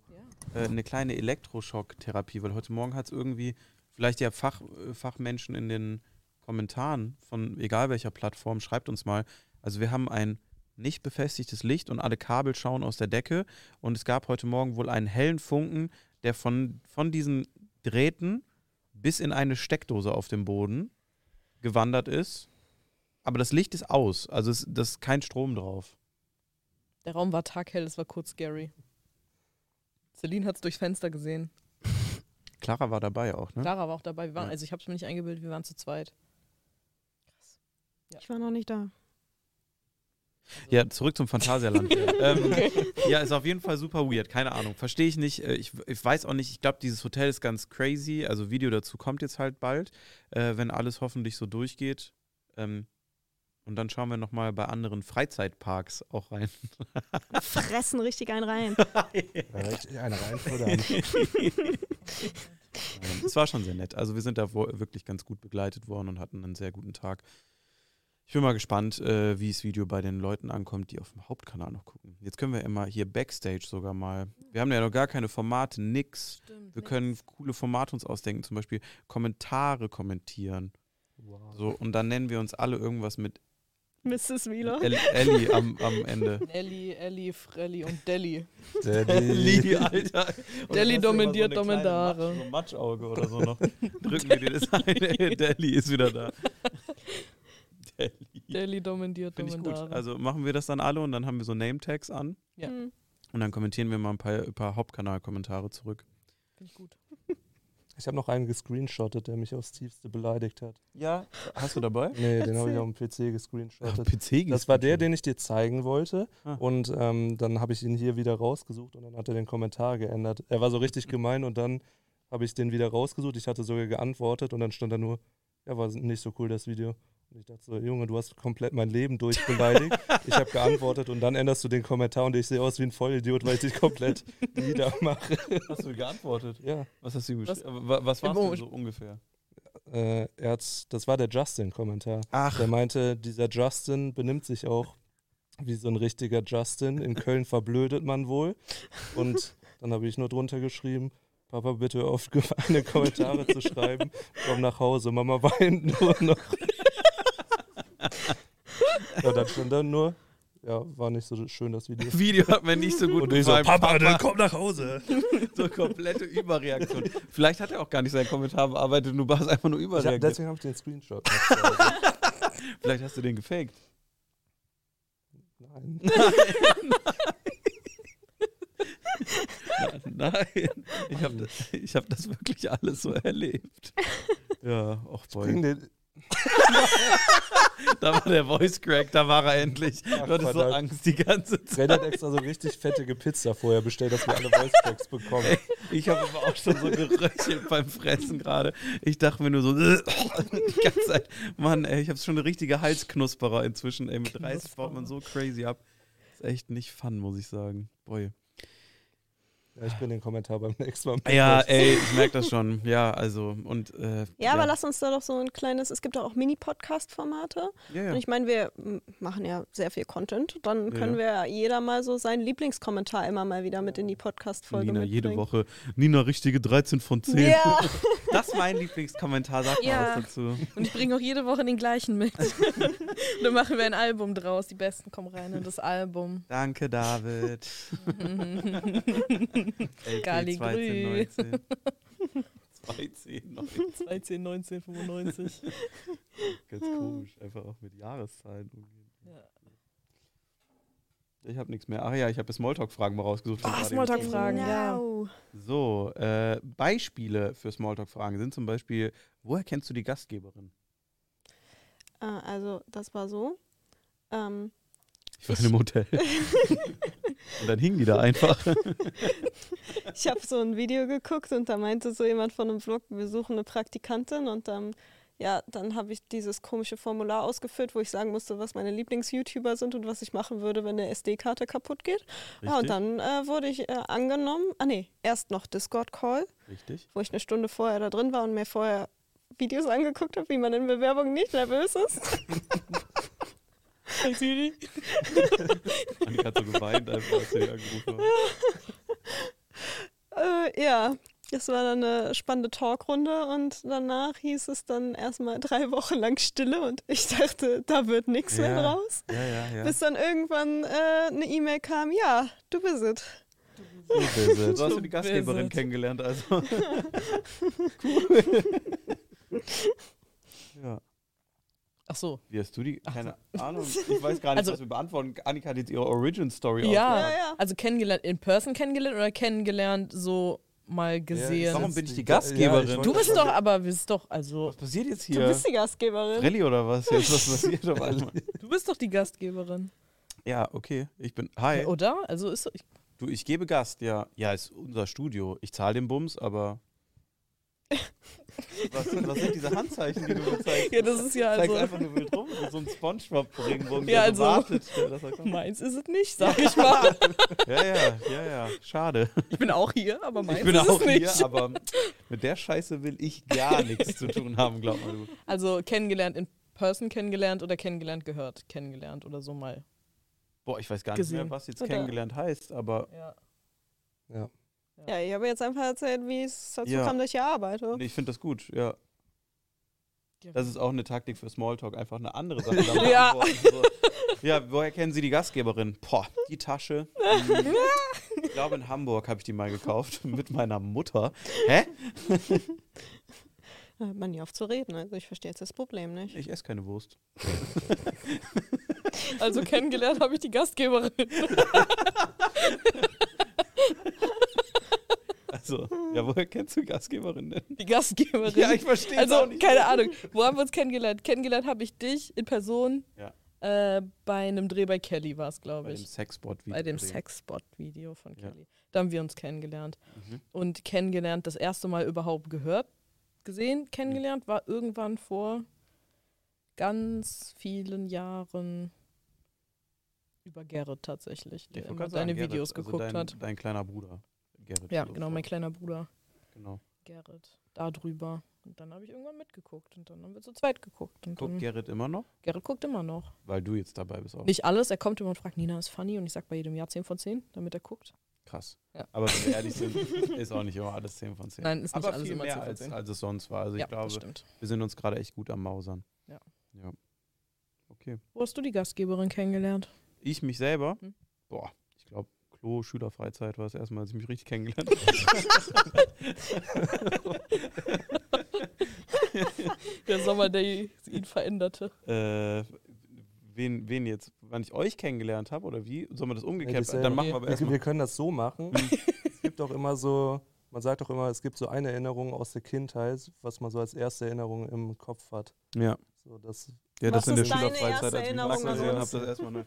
ja. äh, eine kleine Elektroschocktherapie, weil heute Morgen hat es irgendwie, vielleicht ja Fach, äh, Fachmenschen in den Kommentaren von egal welcher Plattform, schreibt uns mal. Also wir haben ein nicht befestigtes Licht und alle Kabel schauen aus der Decke und es gab heute Morgen wohl einen hellen Funken, der von, von diesen Drähten bis in eine Steckdose auf dem Boden gewandert ist. Aber das Licht ist aus, also es, das ist kein Strom drauf. Der Raum war taghell, es war kurz scary. Celine hat es durchs Fenster gesehen. Clara war dabei auch, ne? Clara war auch dabei. Wir waren, Ja. Also ich habe es mir nicht eingebildet, wir waren zu zweit. Ich war noch nicht da. Ja, zurück zum Phantasialand. ähm, Ja, ist auf jeden Fall super weird. Keine Ahnung. Verstehe ich nicht. Äh, Ich, ich weiß auch nicht. Ich glaube, dieses Hotel ist ganz crazy. Also, Video dazu kommt jetzt halt bald, äh, wenn alles hoffentlich so durchgeht. Ähm, und dann schauen wir nochmal bei anderen Freizeitparks auch rein. Fressen richtig einen rein. Ja, richtig eine reinfuttern. Ähm, es war schon sehr nett. Also wir sind da wirklich ganz gut begleitet worden und hatten einen sehr guten Tag. Ich bin mal gespannt, äh, wie das Video bei den Leuten ankommt, die auf dem Hauptkanal noch gucken. Jetzt können wir immer hier Backstage sogar mal. Wir haben ja noch gar keine Formate, nix. Stimmt. Wir können coole Formate uns ausdenken, zum Beispiel Kommentare kommentieren. Wow. So, und dann nennen wir uns alle irgendwas mit Mrs. Wheeler. El Ellie am, am Ende. Ellie, Ellie, Frelli und Delhi. Daddy. Alter. Und immer dominiert so eine. Matsch, so ein Matschauge oder so noch. Drücken wir dir das ein. Delhi ist wieder da. Delhi. Delhi dominiert Finde ich gut. Also machen wir das dann alle und dann haben wir so Name-Tags an Ja. Hm. und dann kommentieren wir mal ein paar, ein paar Hauptkanal-Kommentare zurück. Finde ich gut. Ich habe noch einen gescreenshottet, der mich aufs Tiefste beleidigt hat. Ja, hast du dabei? Nee, den habe ich auf dem PC gescreenshottet. PC Das war der, den ich dir zeigen wollte. Ah. Und ähm, dann habe ich ihn hier wieder rausgesucht und dann hat er den Kommentar geändert. Er war so richtig gemein und dann habe ich den wieder rausgesucht. Ich hatte sogar geantwortet und dann stand da nur, ja, war nicht so cool das Video. Und ich dachte so, Junge, du hast komplett mein Leben durchbeleidigt. ich habe geantwortet und dann änderst du den Kommentar und ich sehe aus wie ein Vollidiot, weil ich dich komplett niedermache. Hast du geantwortet? ja, Was hast du Was- geschrieben? Was, was denn so ungefähr? äh, er hat's, das war der Justin-Kommentar. Ach, Der meinte, dieser Justin benimmt sich auch wie so ein richtiger Justin. In Köln verblödet man wohl. Und dann habe ich nur drunter geschrieben, Papa, bitte auf gemeine Kommentare zu schreiben. Komm nach Hause, Mama weint nur noch. ja, dann stand dann nur, ja, war nicht so schön das Video. Video hat mir nicht so gut Und ich so, gefallen. Papa, dann komm nach Hause. so komplette Überreaktion. Vielleicht hat er auch gar nicht seinen Kommentar bearbeitet, du warst einfach nur Ich hab, überreagiert. deswegen habe ich den Screenshot. Vielleicht hast du den gefaked. Nein. Nein, ich habe das, ich hab das wirklich alles so erlebt. Ja, och Bring boy. den, Da war der Voice Crack, da war er endlich. Du Ach, hattest so. Angst die ganze Zeit. Fred hat extra so richtig fettige Pizza vorher bestellt, dass wir alle Voice Cracks bekommen. Ey, ich habe aber auch schon so geröchelt beim Fressen gerade. Ich dachte mir nur so, die ganze Zeit, Mann, ey, ich habe schon eine richtige Halsknusperer inzwischen. Ey, mit 30 baut man so crazy ab. Ist echt nicht fun, muss ich sagen. Boy. Ja, ich bin den Kommentar beim nächsten Mal. Ja, ey, ich merke das schon. Ja, also, und. Äh, Ja, aber lass uns da doch so ein kleines, es gibt auch Mini-Podcast-Formate. Ja, ja. Und ich meine, wir machen ja sehr viel Content. Dann Ja. können wir jeder mal so seinen Lieblingskommentar immer mal wieder mit in die Podcast-Folge Nina, jede mitbringen. Woche. Nina, richtige 13 von 10. Ja, Das ist mein Lieblingskommentar, sag mal Ja. was dazu. Und ich bringe auch jede Woche den gleichen mit. Dann machen wir ein Album draus. Die Besten kommen rein in das Album. Danke, David. LP Galli 210, 19. 210, 19. 13, 19, 95. Ganz komisch, einfach auch mit Jahreszahlen umgehen. Ja. Ich habe nichts mehr. Ach ja, ich habe Smalltalk-Fragen mal rausgesucht. Ah, gerade Smalltalk. eben- Fragen, ja. Genau. So, äh, Beispiele für Smalltalk-Fragen sind zum Beispiel, woher kennst du die Gastgeberin? Äh, also, das war so. Ähm, Ich war in einem Hotel. Und dann hingen die da einfach. ich habe so ein Video geguckt und da meinte so jemand von einem Vlog, wir suchen eine Praktikantin und ähm, ja, dann habe ich dieses komische Formular ausgefüllt, wo ich sagen musste, was meine Lieblings-YouTuber sind und was ich machen würde, wenn eine SD-Karte kaputt geht. Ja, und dann äh, wurde ich äh, angenommen. Ah nee, erst noch Discord-Call, Richtig. wo ich eine Stunde vorher da drin war und mir vorher Videos angeguckt habe, wie man in Bewerbungen nicht nervös ist. Annika hat so geweint, einfach, als sie angerufen haben. Äh, ja, das war dann eine spannende Talkrunde und danach hieß es dann erstmal drei Wochen lang Stille und ich dachte, da wird nichts mehr Ja. draus. Ja, ja, ja. Bis dann irgendwann äh, eine E-Mail kam, ja, du bist es. So hast du die Du Gastgeberin bist- kennengelernt, also. cool. Ja. Ach so. Wie hast du die? Keine Ahnung. Ich weiß gar nicht, Also- was wir beantworten. Annika hat jetzt ihre Origin-Story Ja. Ja, ja. Also kennengelernt, in person kennengelernt oder kennengelernt so mal gesehen? Warum bin ich die Ja, Gastgeberin? ich du bist doch, aber bist doch, also, Was passiert jetzt Du hier? bist die Gastgeberin. Rallye oder was? Jetzt, was passiert auf einmal? du bist doch die Gastgeberin. Ja, okay. Ich bin. Hi. Oder? Also ist ich, Du, ich gebe Gast, ja. Ja, ist unser Studio. Ich zahle den Bums, aber. was, was sind diese Handzeichen, die du mir zeigst? Ja, das ist ja Du zeigst also- einfach nur wild rum, wie so ein Spongebob-Regenbogen, Ja, also- wartet. Ja, dass er kommt. meins ist es nicht, sag ich mal. ja, ja, ja, ja. Schade. Ich bin auch hier, aber meins Ich bin ist auch es nicht. hier, aber mit der Scheiße will ich gar nichts zu tun haben, glaub mal du. Also kennengelernt in Person kennengelernt oder kennengelernt gehört, kennengelernt oder so mal. Boah, ich weiß gar nicht Gesehen. mehr, was jetzt Oder- kennengelernt heißt, aber Ja. Ja. Ja, ich habe jetzt einfach erzählt, wie es dazu Ja. kam, dass ich hier arbeite. ich finde das gut, ja. Das ist auch eine Taktik für Smalltalk, einfach eine andere Sache Ja. So. Ja, woher kennen Sie die Gastgeberin? Boah, die Tasche. hm, Ich glaube, in Hamburg habe ich die mal gekauft mit meiner Mutter. Hä? Da hat man nie auf zu reden. Also ich verstehe jetzt das Problem nicht. Ich esse keine Wurst. Also kennengelernt habe ich die Gastgeberin. Also, ja, woher kennst du Gastgeberin denn? Die Gastgeberin. Ja, ich verstehe Also, keine Ahnung. Wo haben wir uns kennengelernt? Kennengelernt habe ich dich in Person Ja. äh, bei einem Dreh bei Kelly, war es, Bei glaube dem ich. Sexbot-Video. Bei dem Sexspot-Video von Ja. Kelly. Da haben wir uns kennengelernt. Mhm. Und kennengelernt, das erste Mal überhaupt gehört, gesehen, Mhm. kennengelernt, war irgendwann vor ganz vielen Jahren über Gerrit tatsächlich, der immer gerade sagen, deine Gerrit, Videos also geguckt dein, hat. Dein kleiner Bruder, Gerrit. Ja, genau, mein kleiner Bruder Genau. Gerrit. Da drüber. Und dann habe ich irgendwann mitgeguckt. Und dann haben wir zu zweit geguckt. Und Guckt Gerrit immer noch? Gerrit guckt immer noch. Weil du jetzt dabei bist auch. Nicht alles, er kommt immer und fragt, Nina ist funny. Und ich sag bei jedem Jahr 10 von 10, damit er guckt. Krass. Ja. Aber wenn wir ehrlich sind, ist auch nicht immer alles 10 von 10. Nein, ist nicht Aber alles viel immer mehr 10 von als, 10. als es sonst war. Also ja, ich glaube, das stimmt. wir sind uns gerade echt gut am Mausern. Ja. Ja. Okay. Wo hast du die Gastgeberin kennengelernt? Ich mich selber? Hm. Boah, glaube, Klo, Schülerfreizeit war das erste Mal, als ich mich richtig kennengelernt habe. Der Sommer, der ihn veränderte. äh, wen, wen jetzt? Wann ich euch kennengelernt habe oder wie? Sollen wir das umgekehrt? Dann machen wir aber Wir, erstmal. wir können das so machen. es gibt auch immer so, man sagt auch immer, es gibt so eine Erinnerung aus der Kindheit, was man so als erste Erinnerung im Kopf hat. Ja. So, das, Ja, Was das in der Schülerfreizeit, erste als ich mich Erinnerung nackt gesehen an habe, uns? das erstmal ne.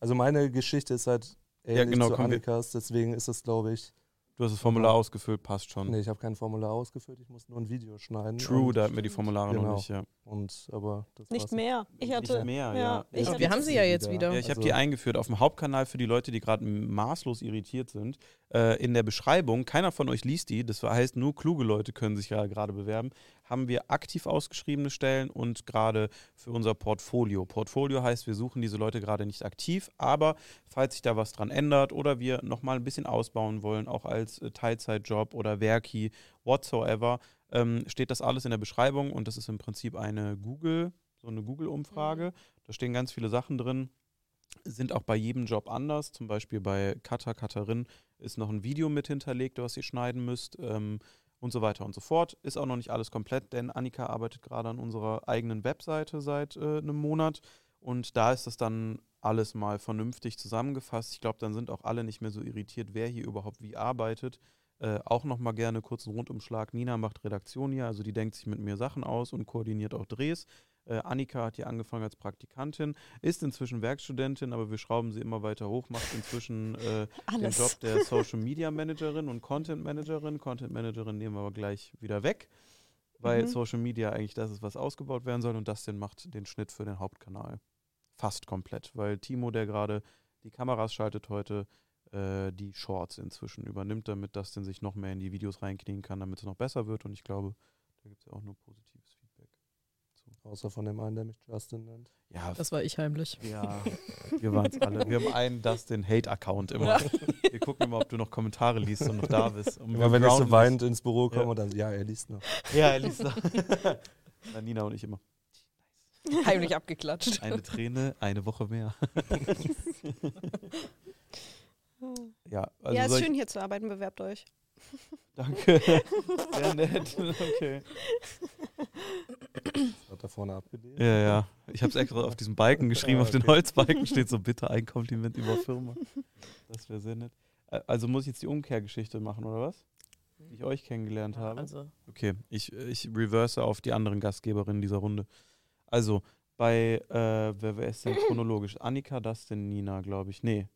also meine Geschichte ist halt ähnlich genau, zu Annikas, deswegen ist es, glaube ich, Du hast das Formular ausgefüllt, passt schon. nee, ich habe kein Formular ausgefüllt, ich muss nur ein Video schneiden. True, da hatten wir die Formulare noch Genau. nicht, ja. und aber das Nicht war's. mehr. Ich hatte, nicht mehr, ja, ja. ich Ja, hatte wir haben sie ja jetzt wieder. Ja, ich habe Also- die eingeführt auf dem Hauptkanal für die Leute, die gerade maßlos irritiert sind. Äh, in der Beschreibung, keiner von euch liest die, das heißt, nur kluge Leute können sich ja gerade bewerben, haben wir aktiv ausgeschriebene Stellen und gerade für unser Portfolio. Portfolio heißt, wir suchen diese Leute gerade nicht aktiv, aber falls sich da was dran ändert oder wir nochmal ein bisschen ausbauen wollen, auch als äh, Teilzeitjob oder Werki, whatsoever, ähm, steht das alles in der Beschreibung und das ist im Prinzip eine Google, so eine Google-Umfrage. Da stehen ganz viele Sachen drin sind auch bei jedem Job anders. Zum Beispiel bei Cutter, Cutterin ist noch ein Video mit hinterlegt, was ihr schneiden müsst ähm, und so weiter und so fort. Ist auch noch nicht alles komplett, denn Annika arbeitet gerade an unserer eigenen Webseite seit äh, einem Monat und da ist das dann alles mal vernünftig zusammengefasst. Ich glaube, dann sind auch alle nicht mehr so irritiert, wer hier überhaupt wie arbeitet. Äh, auch nochmal gerne kurz einen Rundumschlag. Nina macht Redaktion hier, also die denkt sich mit mir Sachen aus und koordiniert auch Drehs. Äh, Annika hat hier angefangen als Praktikantin, ist inzwischen Werkstudentin, aber wir schrauben sie immer weiter hoch, macht inzwischen äh, den. Job der Social Media Managerin und Content Managerin. Content Managerin nehmen wir aber gleich wieder weg, weil Mhm. Social Media eigentlich das ist, was ausgebaut werden soll und Dustin macht den Schnitt für den Hauptkanal. Fast komplett, weil Timo, der gerade die Kameras schaltet heute, äh, die Shorts inzwischen übernimmt, damit Dustin sich noch mehr in die Videos reinknien kann, damit es noch besser wird und ich glaube, da gibt es ja auch nur Feedback. Außer von dem einen, der mich Justin nennt. Ja, Das war ich heimlich. ja, wir waren es alle. Wir haben einen Dustin Hate-Account immer. Ja. Wir gucken immer, ob du noch Kommentare liest und noch da bist. Und Immer wenn ich so weinend ins Büro komme Ja. dann, ja, er liest noch. Ja, er liest noch. Na, Nina und ich immer. Heimlich abgeklatscht. Eine Träne, eine Woche mehr. Ja, also ja, ist schön hier zu arbeiten, bewerbt euch. Danke. Sehr nett. Okay. Das hat da vorne abgelehnt. Ja, ja. Ich habe es extra auf diesem Balken geschrieben. Auf den. Holzbalken steht so bitte ein Kompliment über Firma. Das wäre sehr nett. Also muss ich jetzt die Umkehrgeschichte machen, oder was? Die ich euch kennengelernt habe. Also, Okay, ich, ich reverse auf die anderen Gastgeberinnen dieser Runde. Also, bei, äh, wer, wer ist denn chronologisch? Annika, Dustin, Nina, glaube ich. Nee.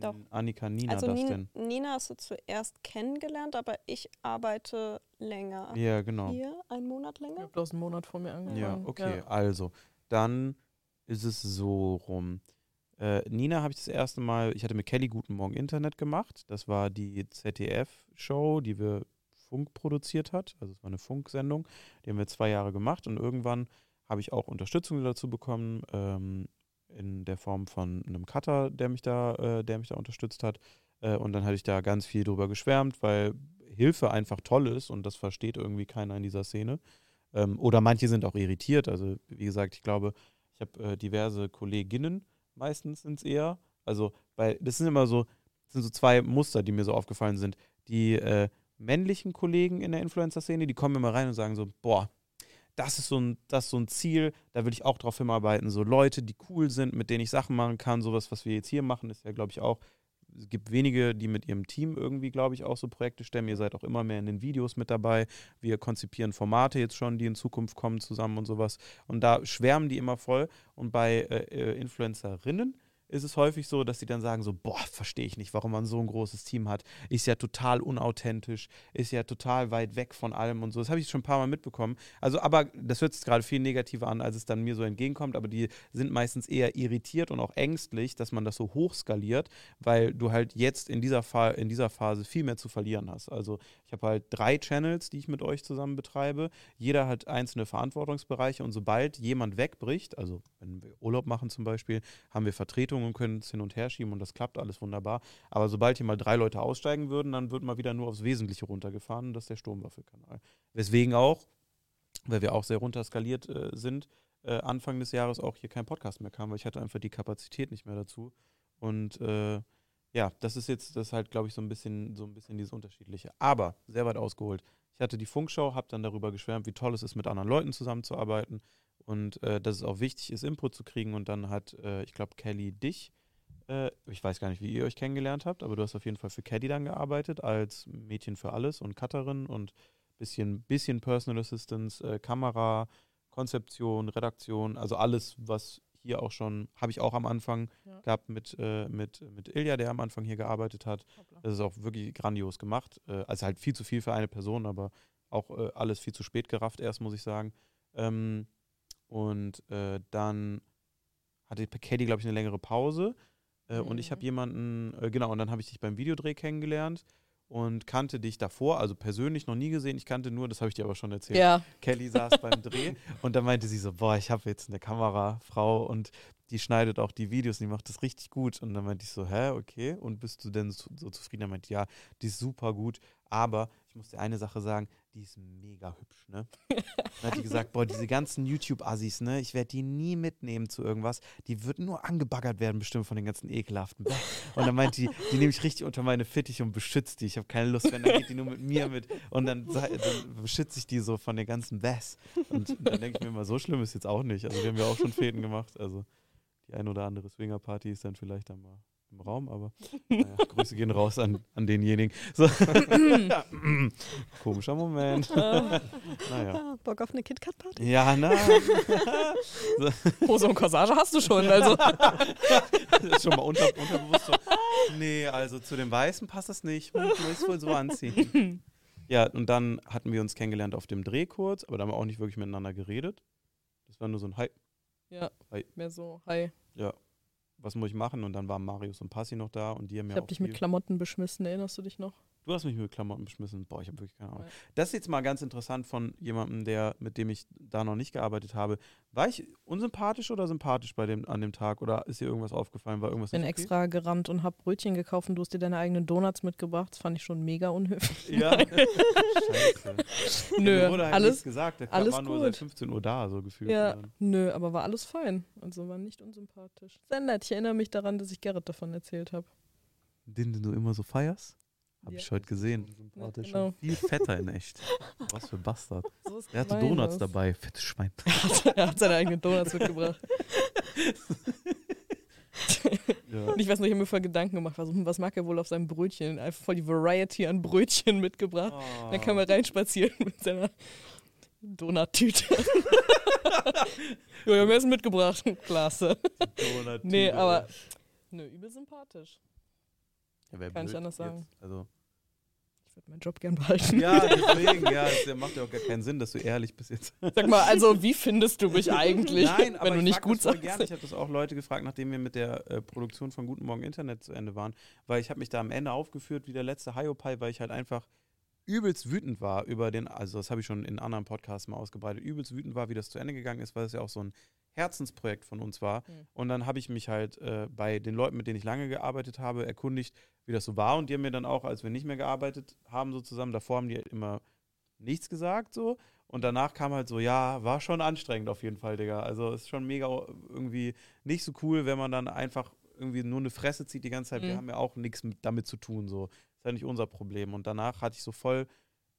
Doch. Annika, Nina, Also Nin Dustin. Nina hast du zuerst kennengelernt, aber ich arbeite länger. Ja, genau. Hier, einen Monat Ich länger. habe bloß einen Monat vor mir angefangen. Ja, okay. Also, dann ist es so rum. Äh, Nina habe ich das erste Mal, ich hatte mit Kelly Guten Morgen Internet gemacht. Das war die ZDF-Show, die wir Funk produziert hat. Also es war eine Funksendung. Die haben wir zwei Jahre gemacht und irgendwann habe ich auch Unterstützung dazu bekommen, ähm, in der Form von einem Cutter, der mich da, äh, der mich da unterstützt hat. Äh, und dann hatte ich da ganz viel drüber geschwärmt, weil Hilfe einfach toll ist und das versteht irgendwie keiner in dieser Szene. Ähm, oder manche sind auch irritiert. Also, wie gesagt, ich glaube, ich habe äh, diverse Kolleginnen, meistens sind es eher. Also, weil das sind immer so, sind so zwei Muster, die mir so aufgefallen sind. Die äh, männlichen Kollegen in der Influencer-Szene, die kommen immer rein und sagen so, boah, das ist so ein, das ist so ein Ziel, da will ich auch drauf hinarbeiten. So Leute, die cool sind, mit denen ich Sachen machen kann, sowas, was wir jetzt hier machen, ist ja, glaube ich, auch es gibt wenige, die mit ihrem Team irgendwie, glaube ich, auch so Projekte stemmen. Ihr seid auch immer mehr in den Videos mit dabei. Wir konzipieren Formate jetzt schon, die in Zukunft kommen zusammen und sowas. Und da schwärmen die immer voll. Und bei äh, äh, Influencerinnen ist es häufig so, dass die dann sagen so, boah, verstehe ich nicht, warum man so ein großes Team hat. Ist ja total unauthentisch, ist ja total weit weg von allem und so. Das habe ich schon ein paar Mal mitbekommen. Also, aber das hört sich gerade viel negativer an, als es dann mir so entgegenkommt. Aber die sind meistens eher irritiert und auch ängstlich, dass man das so hoch skaliert, weil du halt jetzt in dieser, Fa in dieser Phase viel mehr zu verlieren hast. Also ich habe halt drei Channels, die ich mit euch zusammen betreibe. Jeder hat einzelne Verantwortungsbereiche und sobald jemand wegbricht, also wenn wir Urlaub machen zum Beispiel, haben wir Vertretungen und können es hin und her schieben und das klappt alles wunderbar. Aber sobald hier mal drei Leute aussteigen würden, dann wird mal wieder nur aufs Wesentliche runtergefahren und das ist der Sturmwaffelkanal. Weswegen auch, weil wir auch sehr runterskaliert äh, sind, äh, Anfang des Jahres auch hier kein Podcast mehr kam, weil ich hatte einfach die Kapazität nicht mehr dazu. Und äh, ja, das ist jetzt, das ist halt, glaube ich, so ein bisschen, so ein bisschen dieses Unterschiedliche. Aber sehr weit ausgeholt. Ich hatte die Funkshow, habe dann darüber geschwärmt, wie toll es ist, mit anderen Leuten zusammenzuarbeiten und äh, dass es auch wichtig ist, Input zu kriegen. Und dann hat, äh, ich glaube, Kelly dich, äh, ich weiß gar nicht, wie ihr euch kennengelernt habt, aber du hast auf jeden Fall für Caddy dann gearbeitet, als Mädchen für alles und Cutterin und bisschen, bisschen Personal Assistance, äh, Kamera, Konzeption, Redaktion, also alles, was hier auch schon, habe ich auch am Anfang Ja. gehabt mit, äh, mit, mit Ilja, der am Anfang hier gearbeitet hat. Das ist auch wirklich grandios gemacht. Äh, also halt viel zu viel für eine Person, aber auch äh, alles viel zu spät gerafft erst, muss ich sagen. Ähm, und äh, dann hatte Katie, glaube ich, eine längere Pause. Äh, Und ich habe Mhm. jemanden, äh, genau, und dann habe ich dich beim Videodreh kennengelernt und kannte dich davor, also persönlich noch nie gesehen. Ich kannte nur, das habe ich dir aber schon erzählt. Ja, Kelly saß beim Dreh und dann meinte sie so, boah, ich habe jetzt eine Kamerafrau und die schneidet auch die Videos und die macht das richtig gut. Und dann meinte ich so, hä, okay, und bist du denn so, so zufrieden? Er meinte, ja, die ist super gut, aber ich muss dir eine Sache sagen, die ist mega hübsch, ne? Dann hat die gesagt, boah, diese ganzen YouTube-Assis, ne, ich werde die nie mitnehmen zu irgendwas. Die wird nur angebaggert werden, bestimmt von den ganzen ekelhaften. Bäh. Und dann meint die, die nehme ich richtig unter meine Fittiche und beschützt die. Ich habe keine Lust, wenn, dann geht die nur mit mir mit. Und dann, dann beschütze ich die so von den ganzen Bass. Und dann denke ich mir immer, so schlimm ist jetzt auch nicht. Also wir haben ja auch schon Fäden gemacht. Also die ein oder andere Swingerparty ist dann vielleicht dann mal im Raum, aber naja, Grüße gehen raus an, an denjenigen. So. Komischer Moment. naja. Ah, Bock auf eine KitKat-Party? Ja, na. Hose und Corsage hast du schon. Also. Das ist schon mal unter, unterbewusst so. Nee, also zu dem Weißen passt das nicht. Du musst wohl so anziehen. Ja, und dann hatten wir uns kennengelernt auf dem Dreh kurz, aber da haben wir auch nicht wirklich miteinander geredet. Das war nur so ein Hi, Ja, Hi. mehr so, hi. Was muss ich machen? Und dann waren Marius und Passi noch da und die haben Ich ja hab auch dich viel. mit Klamotten beschmissen, erinnerst du dich noch? Du hast mich mit Klamotten beschmissen. Boah, ich habe wirklich keine Ahnung. Ja. Das ist jetzt mal ganz interessant von jemandem, der, mit dem ich da noch nicht gearbeitet habe. War ich unsympathisch oder sympathisch bei dem, an dem Tag? Oder ist dir irgendwas aufgefallen? War irgendwas Ich bin okay? extra gerannt und hab Brötchen gekauft und du hast dir deine eigenen Donuts mitgebracht. Das fand ich schon mega unhöflich. Ja. Scheiße. Nö, Mir wurde halt alles, nichts gesagt. Der alles war nur seit gut. 15 Uhr da, so gefühlt. Ja, dann- nö, aber war alles fein. Also war nicht unsympathisch. Sehr nett. Ich erinnere mich daran, dass ich Gerrit davon erzählt habe. Den, den du immer so feierst? Hab Ja. ich heute gesehen. Sympathisch. Genau. Viel fetter in echt. Was für Bastard. So ist Er hatte Donuts das. dabei. Fettes Schwein. er hat seine eigenen Donuts mitgebracht. Ja. Und ich weiß noch, ich habe mir voll Gedanken gemacht, was, was mag er wohl auf seinem Brötchen? Einfach voll die Variety an Brötchen mitgebracht. Dann kam er reinspazieren mit seiner Donuttüte. ja, wir haben Essen mitgebracht. Klasse. Donut Nee, aber. Nö, übel sympathisch. Ja, kann ich anders sagen. jetzt. Also, Ich würde meinen Job gern behalten. ja, deswegen, ja, das macht ja auch gar keinen Sinn, dass du ehrlich bist jetzt. Sag mal, also wie findest du mich eigentlich, Nein, aber wenn du ich nicht gut sagst? Gerne. Ich habe das auch Leute gefragt, nachdem wir mit der äh, Produktion von Guten Morgen Internet zu Ende waren, weil ich habe mich da am Ende aufgeführt wie der letzte Hiopai, weil ich halt einfach übelst wütend war über den, also das habe ich schon in anderen Podcasts mal ausgebreitet, übelst wütend war, wie das zu Ende gegangen ist, weil es ja auch so ein Herzensprojekt von uns war. Mhm. Und dann habe ich mich halt äh, bei den Leuten, mit denen ich lange gearbeitet habe, erkundigt, wie das so war. Und die haben mir dann auch, als wir nicht mehr gearbeitet haben, so zusammen, davor haben die halt immer nichts gesagt, so. Und danach kam halt so, ja, war schon anstrengend auf jeden Fall, Digga. Also ist schon mega irgendwie nicht so cool, wenn man dann einfach irgendwie nur eine Fresse zieht die ganze Zeit. Wir Mhm. haben ja auch nichts mit, damit zu tun, so. Ist ja nicht unser Problem. Und danach hatte ich so voll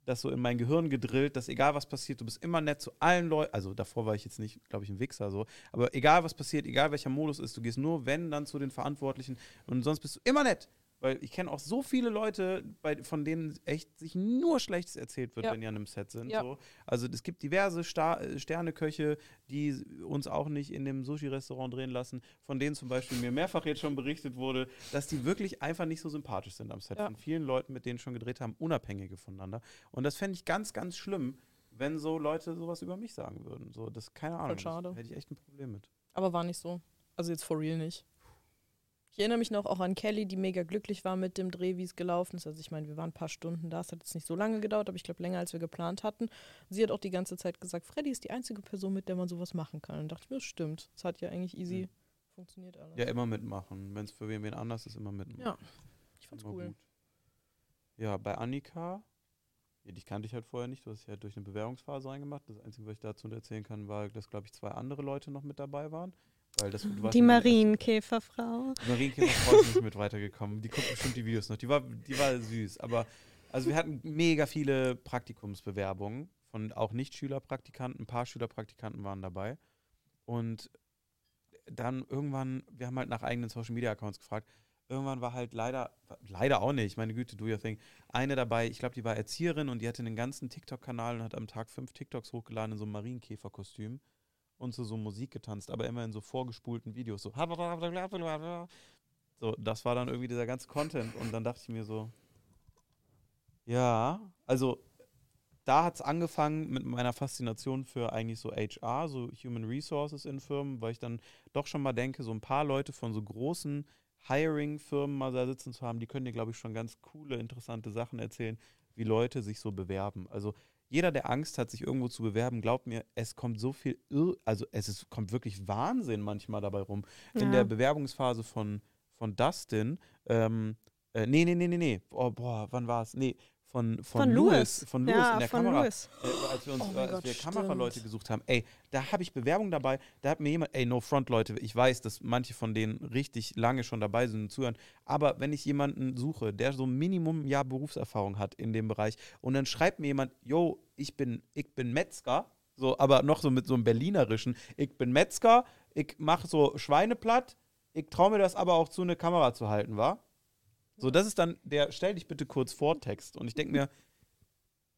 das so in mein Gehirn gedrillt, dass egal was passiert, du bist immer nett zu allen Leuten. Also davor war ich jetzt nicht, glaube ich, ein Wichser so. Aber egal was passiert, egal welcher Modus ist, du gehst nur, wenn, dann zu den Verantwortlichen. Und sonst bist du immer nett. Weil ich kenne auch so viele Leute, bei, von denen echt sich nur Schlechtes erzählt wird, Ja. wenn die an einem Set sind. Ja. So. Also es gibt diverse Star äh, Sterneköche, die uns auch nicht in dem Sushi-Restaurant drehen lassen, von denen zum Beispiel mir mehrfach jetzt schon berichtet wurde, dass die wirklich einfach nicht so sympathisch sind am Set. Ja. Von vielen Leuten, mit denen schon gedreht haben, unabhängige voneinander. Und das fände ich ganz, ganz schlimm, wenn so Leute sowas über mich sagen würden. So, das keine Ahnung. schade. Das hätte ich echt ein Problem mit. Aber war nicht so. Also jetzt for real nicht. Ich erinnere mich noch auch an Kelly, die mega glücklich war mit dem Dreh, wie es gelaufen ist. Also ich meine, wir waren ein paar Stunden da, es hat jetzt nicht so lange gedauert, aber ich glaube länger, als wir geplant hatten. Sie hat auch die ganze Zeit gesagt, Freddy ist die einzige Person, mit der man sowas machen kann. Und dachte ich mir, das stimmt. Es hat ja eigentlich easy Mhm. funktioniert alles. Ja, immer mitmachen. Wenn es für wen, wen anders ist, immer mitmachen. Ja, ich fand's Immer cool. gut. Ja, bei Annika, ja, die kannte ich halt vorher nicht. Du hast dich halt durch eine Bewerbungsphase reingemacht. Das Einzige, was ich dazu erzählen kann, war, dass, glaube ich, zwei andere Leute noch mit dabei waren. Die Marienkäferfrau. Die Marienkäferfrau ist nicht mit weitergekommen. Die guckt bestimmt die Videos noch. Die war, die war süß. Aber also wir hatten mega viele Praktikumsbewerbungen von auch Nicht-Schülerpraktikanten. Ein paar Schülerpraktikanten waren dabei. Und dann irgendwann, wir haben halt nach eigenen Social-Media-Accounts gefragt. Irgendwann war halt leider, leider auch nicht, meine Güte, do your thing, eine dabei, ich glaube, die war Erzieherin und die hatte einen ganzen TikTok-Kanal und hat am Tag fünf TikToks hochgeladen in so einem Marienkäferkostüm und so, so Musik getanzt, aber immer in so vorgespulten Videos, so. So, das war dann irgendwie dieser ganze Content und dann dachte ich mir so, ja, also da hat es angefangen mit meiner Faszination für eigentlich so HR, so Human Resources in Firmen, weil ich dann doch schon mal denke, so ein paar Leute von so großen Hiring-Firmen mal da sitzen zu haben, die können dir, glaube ich, schon ganz coole, interessante Sachen erzählen, wie Leute sich so bewerben. Also jeder, der Angst hat, sich irgendwo zu bewerben, glaubt mir, es kommt so viel, Irr also es ist, kommt wirklich Wahnsinn manchmal dabei rum. In Ja. der Bewerbungsphase von, von Dustin, ähm, äh, nee, nee, nee, nee, nee, oh, boah, wann war es? Nee, von, von, Von Louis, Louis. von Louis ja, in der von Kamera. Louis. Äh, als wir uns, Oh äh, als Gott, wir stimmt. Kameraleute gesucht haben, ey, da habe ich Bewerbung dabei, da hat mir jemand, ey, no front, Leute, ich weiß, dass manche von denen richtig lange schon dabei sind und zuhören, aber wenn ich jemanden suche, der so ein Minimum Jahr Berufserfahrung hat in dem Bereich und dann schreibt mir jemand, yo, ich bin, ich bin Metzger, so, aber noch so mit so einem Berlinerischen, ich bin Metzger, ich mache so Schweineplatt, ich traue mir das aber auch zu, eine Kamera zu halten, wa? So, das ist dann der, stell dich bitte kurz vor Text und ich denke mir,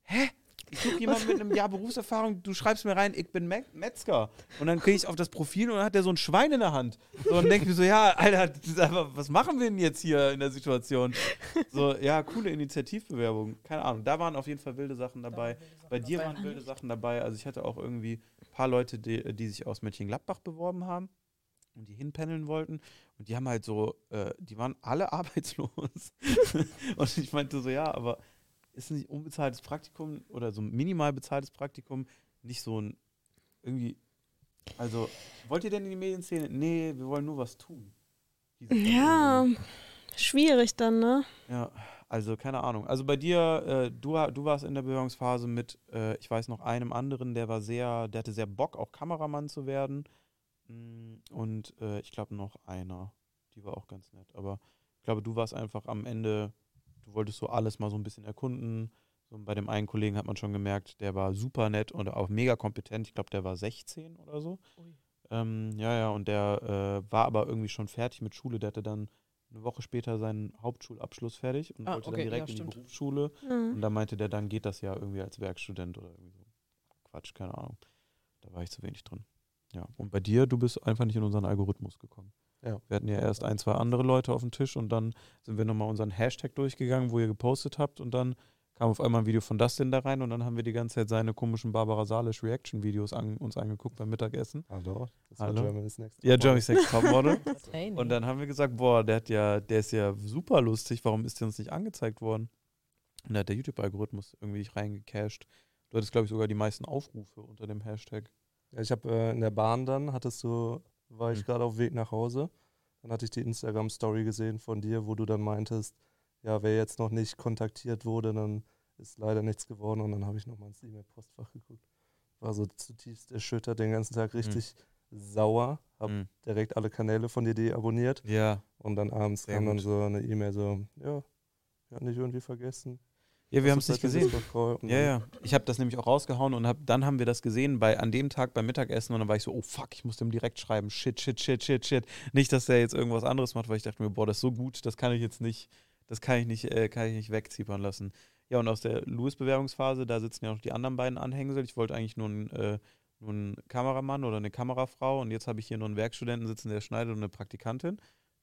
hä? Ich suche jemanden mit einem Jahr Berufserfahrung, du schreibst mir rein, ich bin Me Metzger. Und dann kriege ich auf das Profil und dann hat der so ein Schwein in der Hand. So, und denke ich mir so, ja, Alter, was machen wir denn jetzt hier in der Situation? So, ja, coole Initiativbewerbung. Keine Ahnung, da waren auf jeden Fall wilde Sachen dabei. Bei dir waren wilde Sachen dabei. Also ich hatte auch irgendwie ein paar Leute, die, die sich aus Mönchengladbach beworben haben und die hinpendeln wollten. Und die haben halt so, äh, die waren alle arbeitslos. und ich meinte so, ja, aber ist nicht unbezahltes Praktikum oder so minimal bezahltes Praktikum nicht so ein irgendwie. Also, wollt ihr denn in die Medienszene? Nee, wir wollen nur was tun. Ja, schwierig dann, ne? Ja, also keine Ahnung. Also bei dir, äh, du, du warst in der Bewerbungsphase mit, äh, ich weiß noch, einem anderen, der war sehr, der hatte sehr Bock, auch Kameramann zu werden. Mm, Und äh, ich glaube noch einer, die war auch ganz nett. Aber ich glaube, du warst einfach am Ende, du wolltest so alles mal so ein bisschen erkunden. So bei dem einen Kollegen hat man schon gemerkt, der war super nett und auch mega kompetent. Ich glaube, der war 16 oder so. Ähm, ja, ja, und der äh, war aber irgendwie schon fertig mit Schule. Der hatte dann eine Woche später seinen Hauptschulabschluss fertig und Ah, wollte okay, dann direkt ja, in die. Berufsschule. Mhm. Und da meinte der, dann geht das ja irgendwie als Werkstudent oder irgendwie so. Quatsch, keine Ahnung. Da war ich zu wenig drin. Ja. Und bei dir, du bist einfach nicht in unseren Algorithmus gekommen. Ja. Wir hatten ja erst ein, zwei andere Leute auf dem Tisch und dann sind wir nochmal unseren Hashtag durchgegangen, wo ihr gepostet habt und dann kam auf einmal ein Video von Dustin da rein und dann haben wir die ganze Zeit seine komischen Barbara Salisch Reaction-Videos an, uns angeguckt beim Mittagessen. Hallo, das Hallo. war Germany's Next. Ja, Topmodel. Johnny's Next Topmodel. Und dann haben wir gesagt, boah, der hat ja, der ist ja super lustig, warum ist der uns nicht angezeigt worden? Und da hat der YouTube-Algorithmus irgendwie nicht reingecached. Du hattest, glaube ich, sogar die meisten Aufrufe unter dem Hashtag. Ja, ich habe äh, in der Bahn dann, hattest du, war ich Hm. gerade auf dem Weg nach Hause. Dann hatte ich die Instagram-Story gesehen von dir, wo du dann meintest, ja, wer jetzt noch nicht kontaktiert wurde, dann ist leider nichts geworden. Und dann habe ich nochmal ins E-Mail-Postfach geguckt. War so zutiefst erschüttert, den ganzen Tag richtig sauer. Hab Mhm. direkt alle Kanäle von dir deabonniert. Ja. Und dann abends Sehr kam dann gut. so eine E-Mail so, ja, wir hatten dich irgendwie vergessen. Ja, wir haben es nicht gesehen. Ja, ja. Ich habe das nämlich auch rausgehauen und hab, dann haben wir das gesehen bei an dem Tag beim Mittagessen und dann war ich so, oh fuck, ich muss dem direkt schreiben. Shit, shit, shit, shit, shit. Nicht, dass der jetzt irgendwas anderes macht, weil ich dachte mir, boah, das ist so gut, das kann ich jetzt nicht, das kann ich nicht, äh, kann ich nicht wegziepern lassen. Ja, und aus der Louis-Bewerbungsphase, da sitzen ja noch die anderen beiden Anhängsel. Ich wollte eigentlich nur einen, äh, nur einen Kameramann oder eine Kamerafrau und jetzt habe ich hier nur einen Werkstudenten sitzen, der schneidet und eine Praktikantin.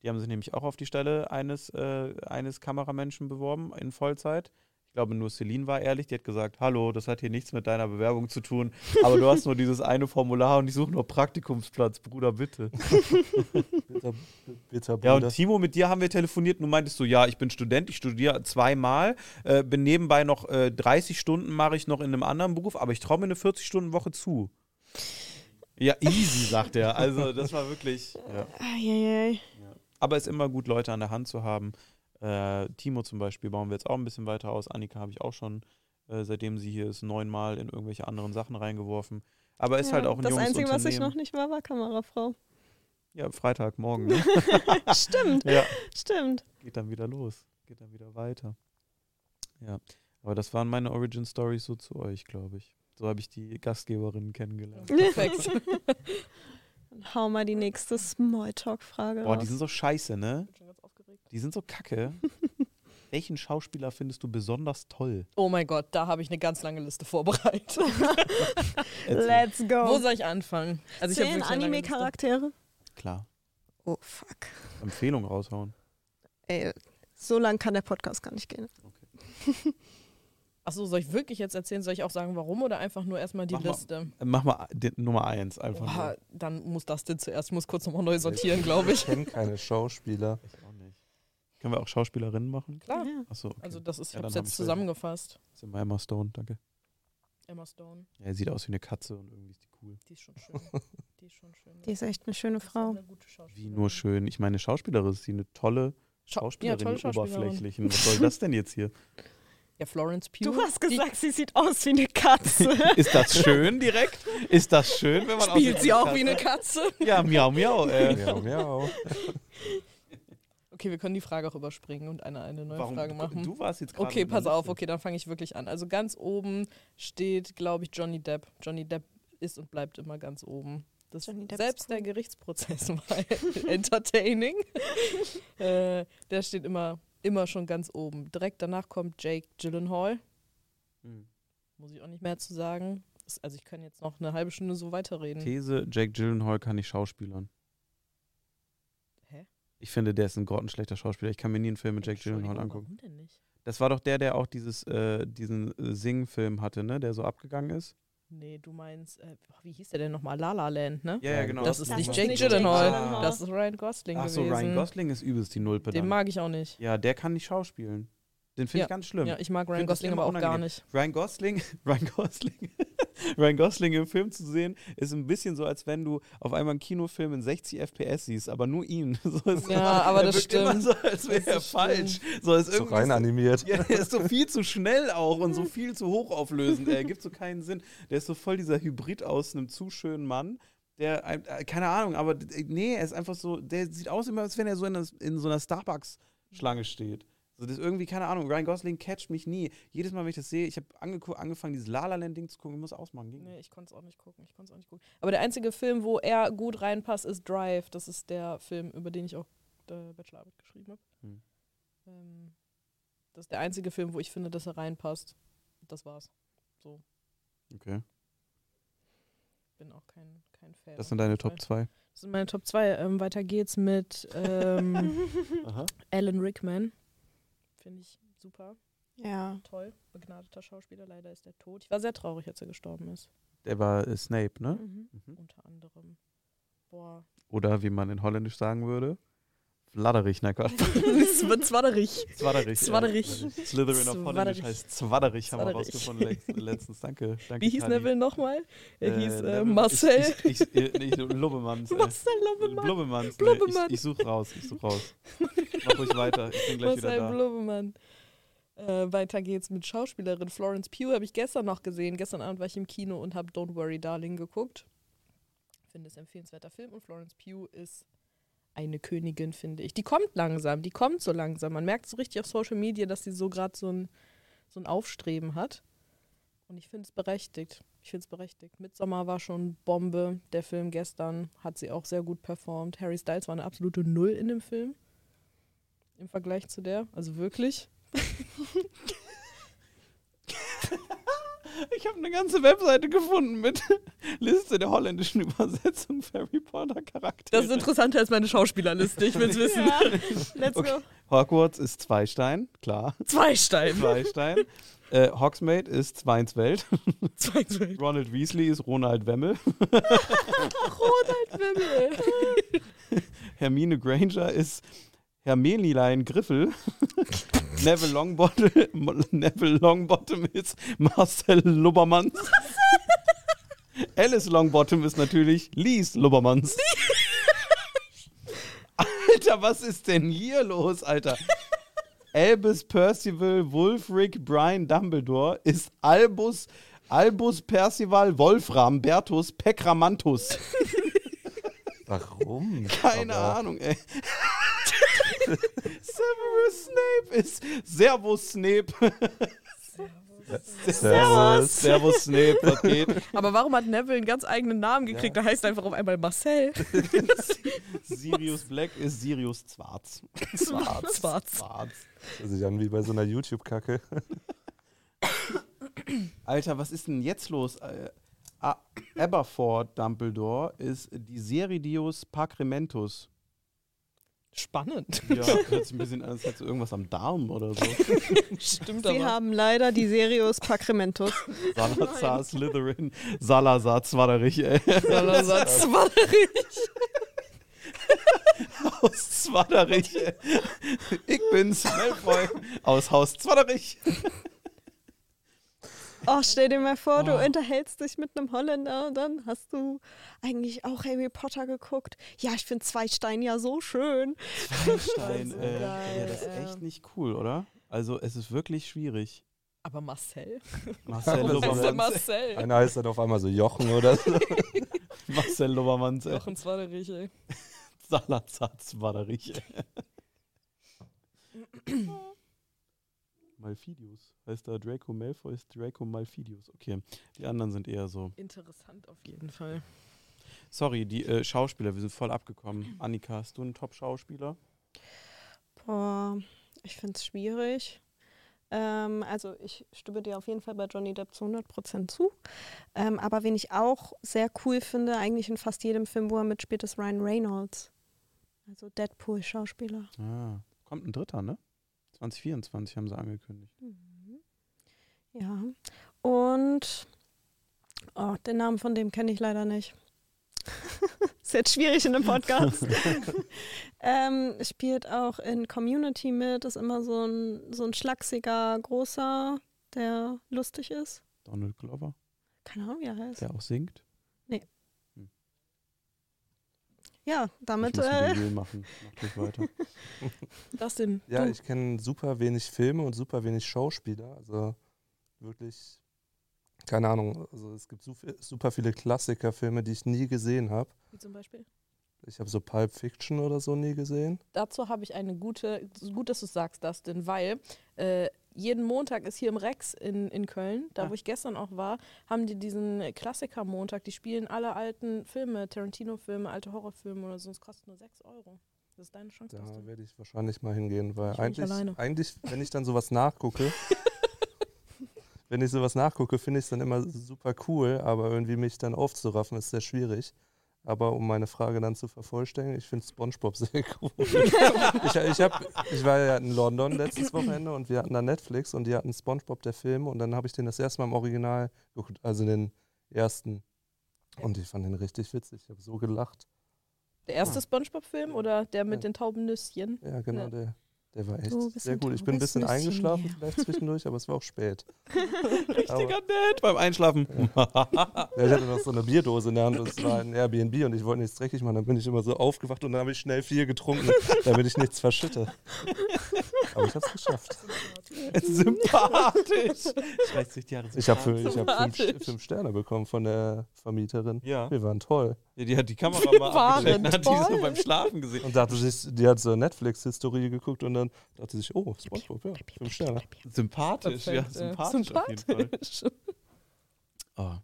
Die haben sich nämlich auch auf die Stelle eines, äh, eines Kameramenschen beworben in Vollzeit. Ich glaube, nur Celine war ehrlich, die hat gesagt, hallo, das hat hier nichts mit deiner Bewerbung zu tun, aber du hast nur dieses eine Formular und ich suche nur Praktikumsplatz, Bruder, bitte. Bitter, bitter Ja, Bruder. und Timo, mit dir haben wir telefoniert und du meintest so, ja, ich bin Student, ich studiere zweimal, äh, bin nebenbei noch äh, 30 Stunden mache ich noch in einem anderen Beruf, aber ich traue mir eine 40-Stunden-Woche zu. Ja, easy, sagt er. Also, das war wirklich. Ja. Aber es ist immer gut, Leute an der Hand zu haben. Äh, Timo zum Beispiel bauen wir jetzt auch ein bisschen weiter aus. Annika habe ich auch schon, äh, seitdem sie hier ist, neunmal in irgendwelche anderen Sachen reingeworfen. Aber ist Ja, halt auch ein Das junges Einzige, was ich noch nicht war, war Kamerafrau. Ja, Freitag, morgen. Ne? stimmt, ja. stimmt. Geht dann wieder los. Geht dann wieder weiter. Ja. Aber das waren meine Origin Stories so zu euch, glaube ich. So habe ich die Gastgeberinnen kennengelernt. Perfekt. Dann hau mal die nächste Smalltalk-Frage Boah, raus. die sind so scheiße, ne? Aufgeregt. Die sind so kacke. Welchen Schauspieler findest du besonders toll? Oh mein Gott, da habe ich eine ganz lange Liste vorbereitet. Let's go. Wo soll ich anfangen? Also Zehn. Anime-Charaktere? Klar. Oh, fuck. Empfehlung raushauen. Ey, so lang kann der Podcast gar nicht gehen. Achso, soll ich wirklich jetzt erzählen? Soll ich auch sagen, warum oder einfach nur erstmal die Mach mal. Liste? Äh, Mach mal die, Nummer eins einfach. Nur. dann muss das denn zuerst. Ich muss kurz nochmal neu sortieren, glaube ich. Ich kenne keine Schauspieler. Ich auch. Können wir auch Schauspielerinnen machen? Klar. Ja. Achso, okay. Also das ist, ich Ja, habe es dann hab jetzt ich's zusammengefasst. Das ist immer Emma Stone, danke. Emma Stone, Ja, er sieht aus wie eine Katze und irgendwie ist die cool. die ist schon schön. Die ist schon schön. Die ist echt eine schöne Frau. eine gute Wie nur schön. Ich meine, Schauspielerin ist sie eine tolle Schau- Schauspielerin, ja, tolle Schauspielerin. oberflächlichen. Was soll das denn jetzt hier? Ja, Florence Pugh. Du hast die gesagt, sie sieht aus wie eine Katze. Ist das schön direkt? Ist das schön, wenn man spielt aussieht sie auch wie eine Katze. Ja, miau, miau. Äh. Miau, miau. Okay, wir können die Frage auch überspringen und eine, eine neue Warum? Frage machen. du warst jetzt gerade. Okay, pass auf, okay, dann fange ich wirklich an. Also ganz oben steht, glaube ich, Johnny Depp. Johnny Depp ist und bleibt immer ganz oben. Das Johnny Depp ist selbst cool. der Gerichtsprozess war entertaining. äh, der steht immer, immer schon ganz oben. Direkt danach kommt Jake Gyllenhaal. Hm. Muss ich auch nicht mehr zu sagen. Also ich kann jetzt noch eine halbe Stunde so weiterreden. These: Jake Gyllenhaal kann nicht schauspielern. Ich finde, der ist ein grottenschlechter Schauspieler. Ich kann mir nie einen Film mit Jake Entschuldigung, Gyllenhaal angucken. Warum denn nicht? Das war doch der, der auch dieses, äh, diesen äh, Sing-Film hatte, ne? Der so abgegangen ist. Nee, du meinst, äh, wie hieß der denn nochmal? La La Land, ne? Ja, ja, genau. Das ist Das nicht ist Jake nicht Jake Gyllenhaal. Das ist Ryan Gosling Ach so, gewesen. Ryan Gosling ist übelst die Nulpe Den mag ich auch nicht. Ja, der kann nicht schauspielen. Den finde Ja, ich ganz schlimm. Ja, ich mag Ryan Gosling immer aber auch gar unangenehm. nicht. Ryan Gosling, Ryan Gosling, Ryan Gosling im Film zu sehen, ist ein bisschen so, als wenn du auf einmal einen Kinofilm in 60 FPS siehst, aber nur ihn. So ist Ja, aber er das wirkt immer stimmt. so, als wäre er falsch. So ist So irgendwie rein so, animiert. ja, er ist so viel zu schnell auch und so viel zu hochauflösend. Er gibt so keinen Sinn. Der ist so voll dieser Hybrid aus einem zu schönen Mann. Der, äh, keine Ahnung, aber d- nee, er ist einfach so, der sieht aus immer, als wenn er so in, das, in so einer Starbucks-Schlange steht. So, das ist irgendwie, keine Ahnung, Ryan Gosling catcht mich nie. Jedes Mal, wenn ich das sehe, ich habe angefangen, dieses La La Land-Ding zu gucken, ich muss ausmachen. Ging Nee, ich konnte es auch nicht gucken. Ich konnte auch nicht gucken. Aber der einzige Film, wo er gut reinpasst, ist Drive. Das ist der Film, über den ich auch äh, Bachelorarbeit geschrieben habe. Hm. Ähm, das ist der einzige Film, wo ich finde, dass er reinpasst. Das war's. So. Okay. bin auch kein, kein Fan. Das sind deine Top Fall. 2. Das sind meine Top 2. Ähm, weiter geht's mit ähm. Alan Rickman. Finde ich super, Ja. toll. Begnadeter Schauspieler, leider ist er tot. Ich war sehr traurig, als er gestorben ist. Der war äh, Snape, ne? Mhm. Mhm. Unter anderem. Boah. Oder wie man in Holländisch sagen würde, Vladerich, na Gott. Es wird zwaderig. Zwaderich. Zwaderich. Slytherin Holländisch Zwaderich. heißt Zwaderich, haben wir rausgefunden letzt- letztens. Danke. danke Wie hieß Kali. Neville nochmal? Er hieß äh, Marcel. Ich, ich, ich, ich, Lubbemanns. äh, Marcel Lobbemann. Blubbemanns. Nee, Blubbemann. Ich, ich suche raus, ich suche raus. Mach ruhig weiter, ich bin gleich wieder Marcel da. Blubbemann. Äh, weiter geht's mit Schauspielerin Florence Pugh. Habe ich gestern noch gesehen. Gestern Abend war ich im Kino und habe Don't Worry Darling geguckt. Finde es empfehlenswerter Film und Florence Pugh ist eine Königin, finde ich. Die kommt langsam, die kommt so langsam. Man merkt so richtig auf Social Media, dass sie so gerade so ein, so ein Aufstreben hat. Und ich finde es berechtigt. Ich finde es berechtigt. Midsommar war schon Bombe. Der Film gestern hat sie auch sehr gut performt. Harry Styles war eine absolute Null in dem Film. Im Vergleich zu der. Also wirklich. Ich habe eine ganze Webseite gefunden mit Liste der holländischen Übersetzung für Harry Potter Charaktere. Das ist interessanter als meine Schauspielerliste. Ich will es wissen. Ja. Let's Okay. go. Hogwarts ist Zweistein, klar. Zweistein. Zweistein. äh, Hogsmeade ist Zweinswelt. Zweistein. Ronald Weasley ist Ronald Wemmel. Ronald Wemmel. Hermine Granger ist Hermelilein Griffel. Neville Longbottom, Neville Longbottom ist Marcel Lubbermanns. Alice Longbottom ist natürlich Lies Lubbermanns. Alter, was ist denn hier los, Alter? Albus Percival Wulfric Brian Dumbledore ist Albus Albus Percival Wolfram Bertus Pekramantus. Warum? Keine Aber Ahnung, ey. Severus Snape ist Servus Snape. Servus. Servus Snape, was geht? Aber warum hat Neville einen ganz eigenen Namen gekriegt? Der heißt einfach auf einmal Marcel. Sirius Black ist Sirius Zwarz. Schwarz. Schwarz. Zwarz. Das sich an wie bei so einer YouTube-Kacke. Alter, was ist denn jetzt los? Äh, ah, Aberford Dumbledore ist die Seridius Pacrementus. Spannend. Ja, hört sich ein bisschen an, als hättest du irgendwas am Darm oder so. Stimmt Sie aber. haben leider die Sirius Pacrementus. Salazar Slytherin, Salazar Zwaderich, ey. Salazar Zwaderich. Aus Zwaderich. ey. Ich bin's, Malfoy, aus Haus Zwaderich. Oh, stell dir mal vor, du Oh. unterhältst dich mit einem Holländer und dann hast du eigentlich auch Harry Potter geguckt. Ja, ich finde Zweistein ja so schön. Nein, so äh, ja, das ist echt nicht cool, oder? Also es ist wirklich schwierig. Aber Marcel? Marcel Lobermanns. Marcel? Einer heißt dann auf einmal so Jochen oder so. Marcel Lobermanns. äh, Jochen Zwaderich, ey. Salazar Zwaderich. Malfidius. Heißt da Draco Malfoy ist Draco Malfidius. Okay, die anderen sind eher so. Interessant auf jeden Fall. Sorry, die äh, Schauspieler, wir sind voll abgekommen. Annika, hast du einen Top-Schauspieler? Boah, ich finde es schwierig. Ähm, also ich stimme dir auf jeden Fall bei Johnny Depp zu 100% zu. Ähm, aber wen ich auch sehr cool finde, eigentlich in fast jedem Film, wo er mitspielt, ist Ryan Reynolds. Also Deadpool-Schauspieler. Ah, kommt ein dritter, ne? 2024 haben sie angekündigt. Ja. Und oh, den Namen von dem kenne ich leider nicht. ist jetzt schwierig in einem Podcast. ähm, spielt auch in Community mit, ist immer so ein, so ein schlachsiger, großer, der lustig ist. Donald Glover, Keine Ahnung, wie er heißt. der auch singt. Ja, Ich damit. muss ein Äh, Video machen. Mach dich weiter. Dustin, Ja, du. ich kenne super wenig Filme und super wenig Schauspieler. Also wirklich, keine Ahnung. Also es gibt super viele Klassikerfilme, die ich nie gesehen habe. Wie zum Beispiel? Ich habe so Pulp Fiction oder so nie gesehen. Dazu habe ich eine gute, gut, dass du es sagst, Dustin, weil äh, jeden Montag ist hier im Rex in, in Köln, da Ah. wo ich gestern auch war, haben die diesen Klassiker-Montag, die spielen alle alten Filme, Tarantino-Filme, alte Horrorfilme oder so, es kostet nur 6 Euro. Das ist deine Chance, Da werde ich wahrscheinlich mal hingehen, weil eigentlich, eigentlich, wenn ich dann sowas nachgucke, wenn ich sowas nachgucke, finde ich es dann immer super cool, aber irgendwie mich dann aufzuraffen, ist sehr schwierig. Aber um meine Frage dann zu vervollständigen, ich finde SpongeBob sehr cool. ich, ich, hab, ich war ja in London letztes Wochenende und wir hatten da Netflix und die hatten SpongeBob, der Film, und dann habe ich den das erste Mal im Original geguckt, also den ersten. Und ich fand den richtig witzig. Ich habe so gelacht. Der erste Spongebob-Film oder der mit Ja. den tauben Nüsschen? Ja, genau, Ja. der, der war echt sehr gut. Ich bin ein bisschen eingeschlafen ja. vielleicht zwischendurch, aber es war auch spät. Richtiger nett beim Einschlafen. Ja, ich hatte noch so eine Bierdose in der Hand und es war ein Airbnb und ich wollte nichts dreckig machen. Dann bin ich immer so aufgewacht und dann habe ich schnell vier getrunken, damit ich nichts verschütte. Aber ich habe es geschafft. sympathisch. 30 Jahre Ich habe hab fünf, Sympathisch. fünf Sterne bekommen von der Vermieterin. Ja. Wir waren toll. Ja, die hat die Kamera mal abgestellt und hat die so beim Schlafen gesehen. Und dachte sich, die hat so Netflix-Historie geguckt und dann dachte sich, oh, Spongebob, ja, fünf Sterne. Sympathisch, ja, Perfekt, äh, sympathisch, auf jeden Fall. sympathisch. Oh.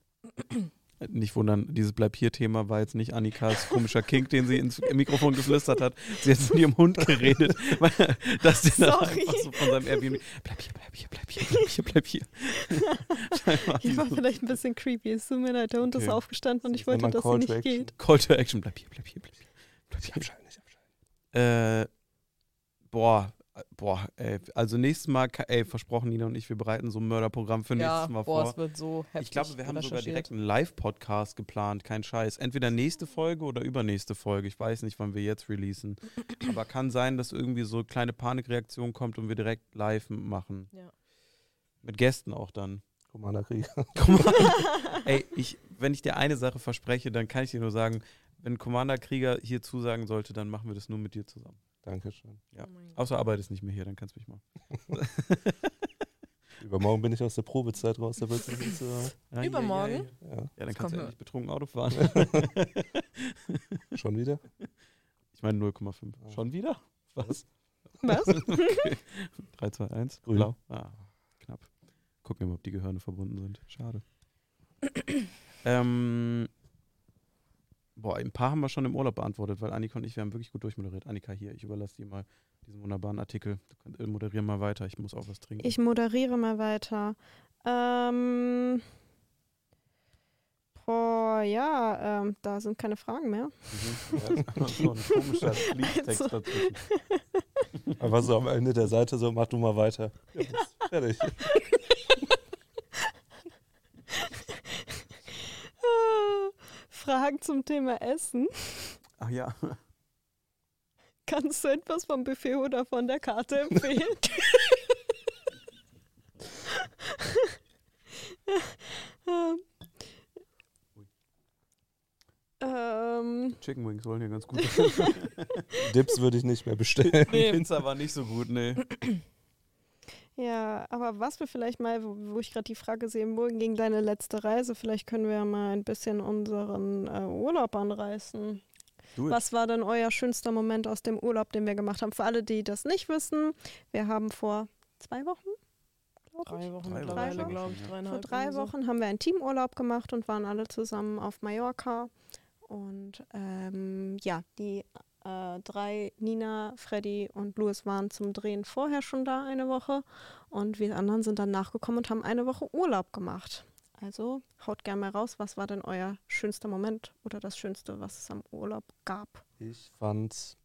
Nicht wundern, dieses Bleib hier-Thema war jetzt nicht Annikas komischer Kink, den sie ins Mikrofon geflüstert hat. Sie hat mit ihrem Hund geredet. Dass der dann Sorry. einfach so von seinem Airbnb, bleib hier, bleib hier, bleib hier, bleib hier, bleib hier. Ich war vielleicht ein bisschen creepy. Es tut mir leid, der Hund ist Okay. aufgestanden und ich wollte, dass sie Call nicht Action. geht. Call to Action, bleib hier, bleib hier, bleib hier. Bleib Nicht hier. abschalten, nicht abschalten. Äh, boah, boah, ey, also nächstes Mal, ey, versprochen Nina und ich, wir bereiten so ein Mörderprogramm für nächstes Ja, Mal boah, vor. es wird so heftig Ich glaube, wir haben sogar direkt einen Live-Podcast geplant, kein Scheiß. Entweder nächste Folge oder übernächste Folge. Ich weiß nicht, wann wir jetzt releasen. Aber kann sein, dass irgendwie so eine kleine Panikreaktion kommt und wir direkt live machen. Ja. Mit Gästen auch dann. Commander Krieg. Guck mal. Ey, ich, wenn ich dir eine Sache verspreche, dann kann ich dir nur sagen, wenn Commander Krieger hier zusagen sollte, dann machen wir das nur mit dir zusammen. Dankeschön. Ja. Oh. Außer Arbeit ist nicht mehr hier, dann kannst du mich mal. Übermorgen bin ich aus der Probezeit raus, da wird es nicht so. Übermorgen? Ja, ja, Ja, dann kannst du ja nicht betrunken Auto fahren. schon wieder? Ich meine 0,5. Ah. Schon wieder? Was? Was? okay. 3, 2, 1. Grün. Blau. Ah, knapp. Gucken wir mal, ob die Gehirne verbunden sind. Schade. ähm, boah, ein paar haben wir schon im Urlaub beantwortet, weil Annika und ich, wir haben wirklich gut durchmoderiert. Annika, hier, ich überlasse dir mal diesen wunderbaren Artikel. Du kannst äh, moderieren mal weiter. Ich muss auch was trinken. Ich moderiere mal weiter. Ähm. Boah, ja, ähm, da sind keine Fragen mehr. Mhm. Ja, so ein komischer Fließtext Also- dazwischen. Aber so am Ende der Seite so, mach du mal weiter. Ja, ist fertig. Ah, Fragen zum Thema Essen. Ach ja. Kannst du etwas vom Buffet oder von der Karte empfehlen? Ähm. ähm, Chicken Wings wollen ja ganz gut. Dips würde ich nicht mehr bestellen. Die Pizza war nicht so gut, nee. Ja, aber was wir vielleicht mal, wo, wo ich gerade die Frage sehe, morgen gegen deine letzte Reise, vielleicht können wir ja mal ein bisschen unseren äh, Urlaub anreißen. Was war denn euer schönster Moment aus dem Urlaub, den wir gemacht haben? Für alle, die das nicht wissen, wir haben vor zwei Wochen, glaube ich, Drei Wochen Drei mittlerweile, Wochen. glaube ich. Vor drei irgendwie so. Wochen haben wir einen Teamurlaub gemacht und waren alle zusammen auf Mallorca. Und ähm, ja, die äh, drei, Nina, Freddy und Louis waren zum Drehen vorher schon da eine Woche. Und wir anderen sind dann nachgekommen und haben eine Woche Urlaub gemacht. Also haut gerne mal raus, was war denn euer schönster Moment oder das Schönste, was es am Urlaub gab? Ich fand